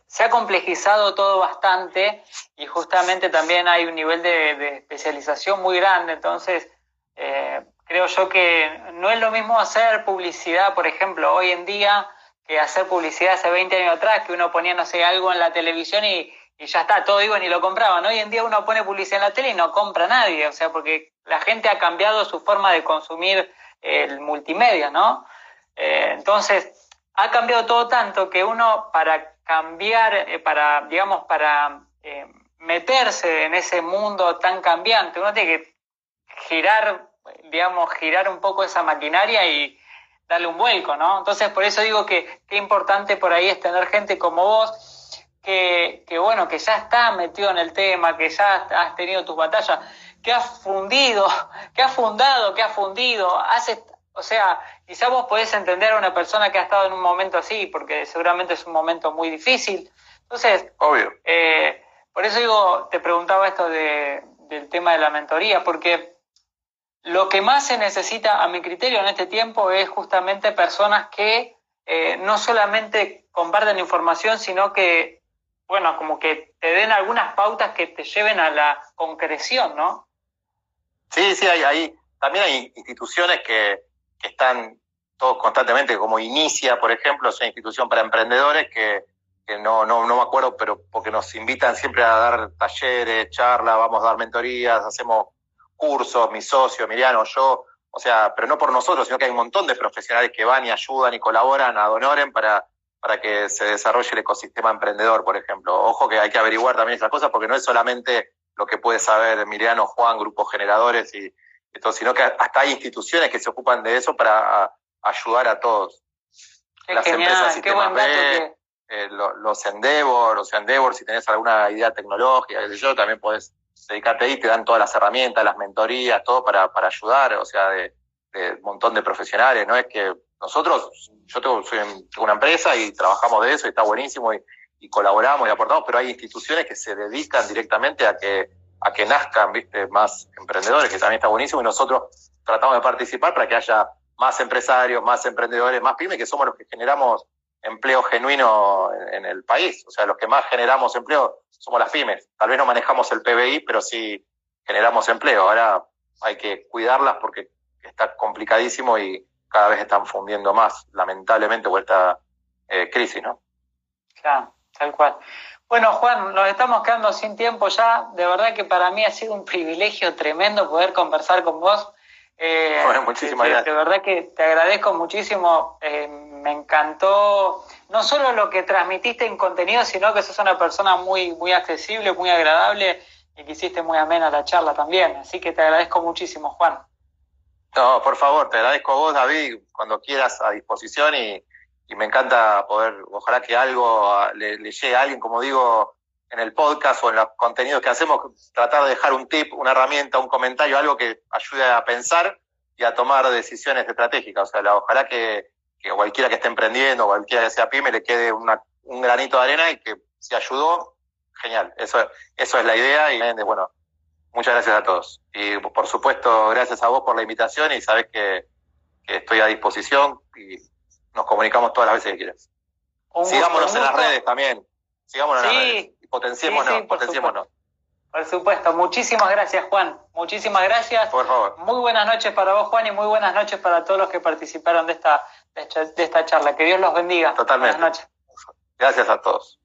se ha complejizado todo bastante y justamente también hay un nivel de, especialización muy grande. Entonces, eh, creo yo que no es lo mismo hacer publicidad, por ejemplo, hoy en día, que hacer publicidad hace 20 años atrás, que uno ponía, no sé, algo en la televisión y, y ya está, todo iban y lo compraban. Hoy en día uno pone publicidad en la tele y no compra nadie, o sea, porque la gente ha cambiado su forma de consumir el multimedia, ¿no? Eh, entonces, ha cambiado todo tanto que uno para cambiar, eh, para, digamos, para eh, meterse en ese mundo tan cambiante, uno tiene que girar, digamos, girar un poco esa maquinaria y darle un vuelco, ¿no? Entonces, por eso digo que qué importante por ahí es tener gente como vos, que, que bueno, que ya está metido en el tema, que ya has tenido tus batallas, que has fundido, que has fundado, que has fundido, has, o sea, quizá vos podés entender a una persona que ha estado en un momento así, porque seguramente es un momento muy difícil. Entonces, obvio. Eh, por eso digo, te preguntaba esto de, del tema de la mentoría, porque lo que más se necesita, a mi criterio, en este tiempo es justamente personas que eh, no solamente comparten información, sino que, bueno, como que te den algunas pautas que te lleven a la concreción, ¿no? Sí, sí, hay, hay también hay instituciones que, que están todos constantemente, como Inicia, por ejemplo, es una institución para emprendedores que, que no, no, no me acuerdo, pero porque nos invitan siempre a dar talleres, charlas, vamos a dar mentorías, hacemos cursos, mi socio, Emiliano, yo, o sea, pero no por nosotros, sino que hay un montón de profesionales que van y ayudan y colaboran a Donoren para, para que se desarrolle el ecosistema emprendedor, por ejemplo. Ojo que hay que averiguar también esas cosas porque no es solamente lo que puede saber Emiliano, Juan, grupos generadores y, entonces, sino que hasta hay instituciones que se ocupan de eso para ayudar a todos. Las empresas Sistema B, eh, los, Endeavor, los Endeavor, si tenés alguna idea tecnológica, yo, también podés dedicarte ahí, te dan todas las herramientas, las mentorías, todo para, para ayudar, o sea, de, un montón de profesionales, no es que nosotros, yo tengo, soy una empresa y trabajamos de eso y está buenísimo y, y colaboramos y aportamos, pero hay instituciones que se dedican directamente a que a que nazcan ¿viste? más emprendedores, que también está buenísimo, y nosotros tratamos de participar para que haya más empresarios, más emprendedores, más pymes, que somos los que generamos empleo genuino en, el país. O sea, los que más generamos empleo somos las pymes. Tal vez no manejamos el PBI, pero sí generamos empleo. Ahora hay que cuidarlas porque está complicadísimo y cada vez están fundiendo más, lamentablemente, por esta eh, crisis, ¿no? Claro, tal cual. Bueno, Juan, nos estamos quedando sin tiempo ya. De verdad que para mí ha sido un privilegio tremendo poder conversar con vos. Eh, bueno, muchísimas gracias. De verdad que te agradezco muchísimo. Eh, me encantó no solo lo que transmitiste en contenido, sino que sos una persona muy, muy accesible, muy agradable y que hiciste muy amena la charla también. Así que te agradezco muchísimo, Juan. No, por favor, te agradezco a vos, David, cuando quieras a disposición y y me encanta poder, ojalá que algo le, llegue a alguien, como digo, en el podcast o en los contenidos que hacemos, tratar de dejar un tip, una herramienta, un comentario, algo que ayude a pensar y a tomar decisiones estratégicas. O sea, ojalá que, que, cualquiera que esté emprendiendo, cualquiera que sea pyme, le quede una, un granito de arena y que si ayudó, genial. Eso, eso es la idea y bueno, muchas gracias a todos. Y por supuesto, gracias a vos por la invitación y sabes que, que estoy a disposición y nos comunicamos todas las veces que quieras. Sigámonos en las redes también. Sigámonos en las redes. Y potenciémonos, potenciémonos. Por supuesto. Muchísimas gracias, Juan. Muchísimas gracias. Por favor. Muy buenas noches para vos, Juan, y muy buenas noches para todos los que participaron de esta, de esta charla. Que Dios los bendiga. Totalmente. Buenas noches. Gracias a todos.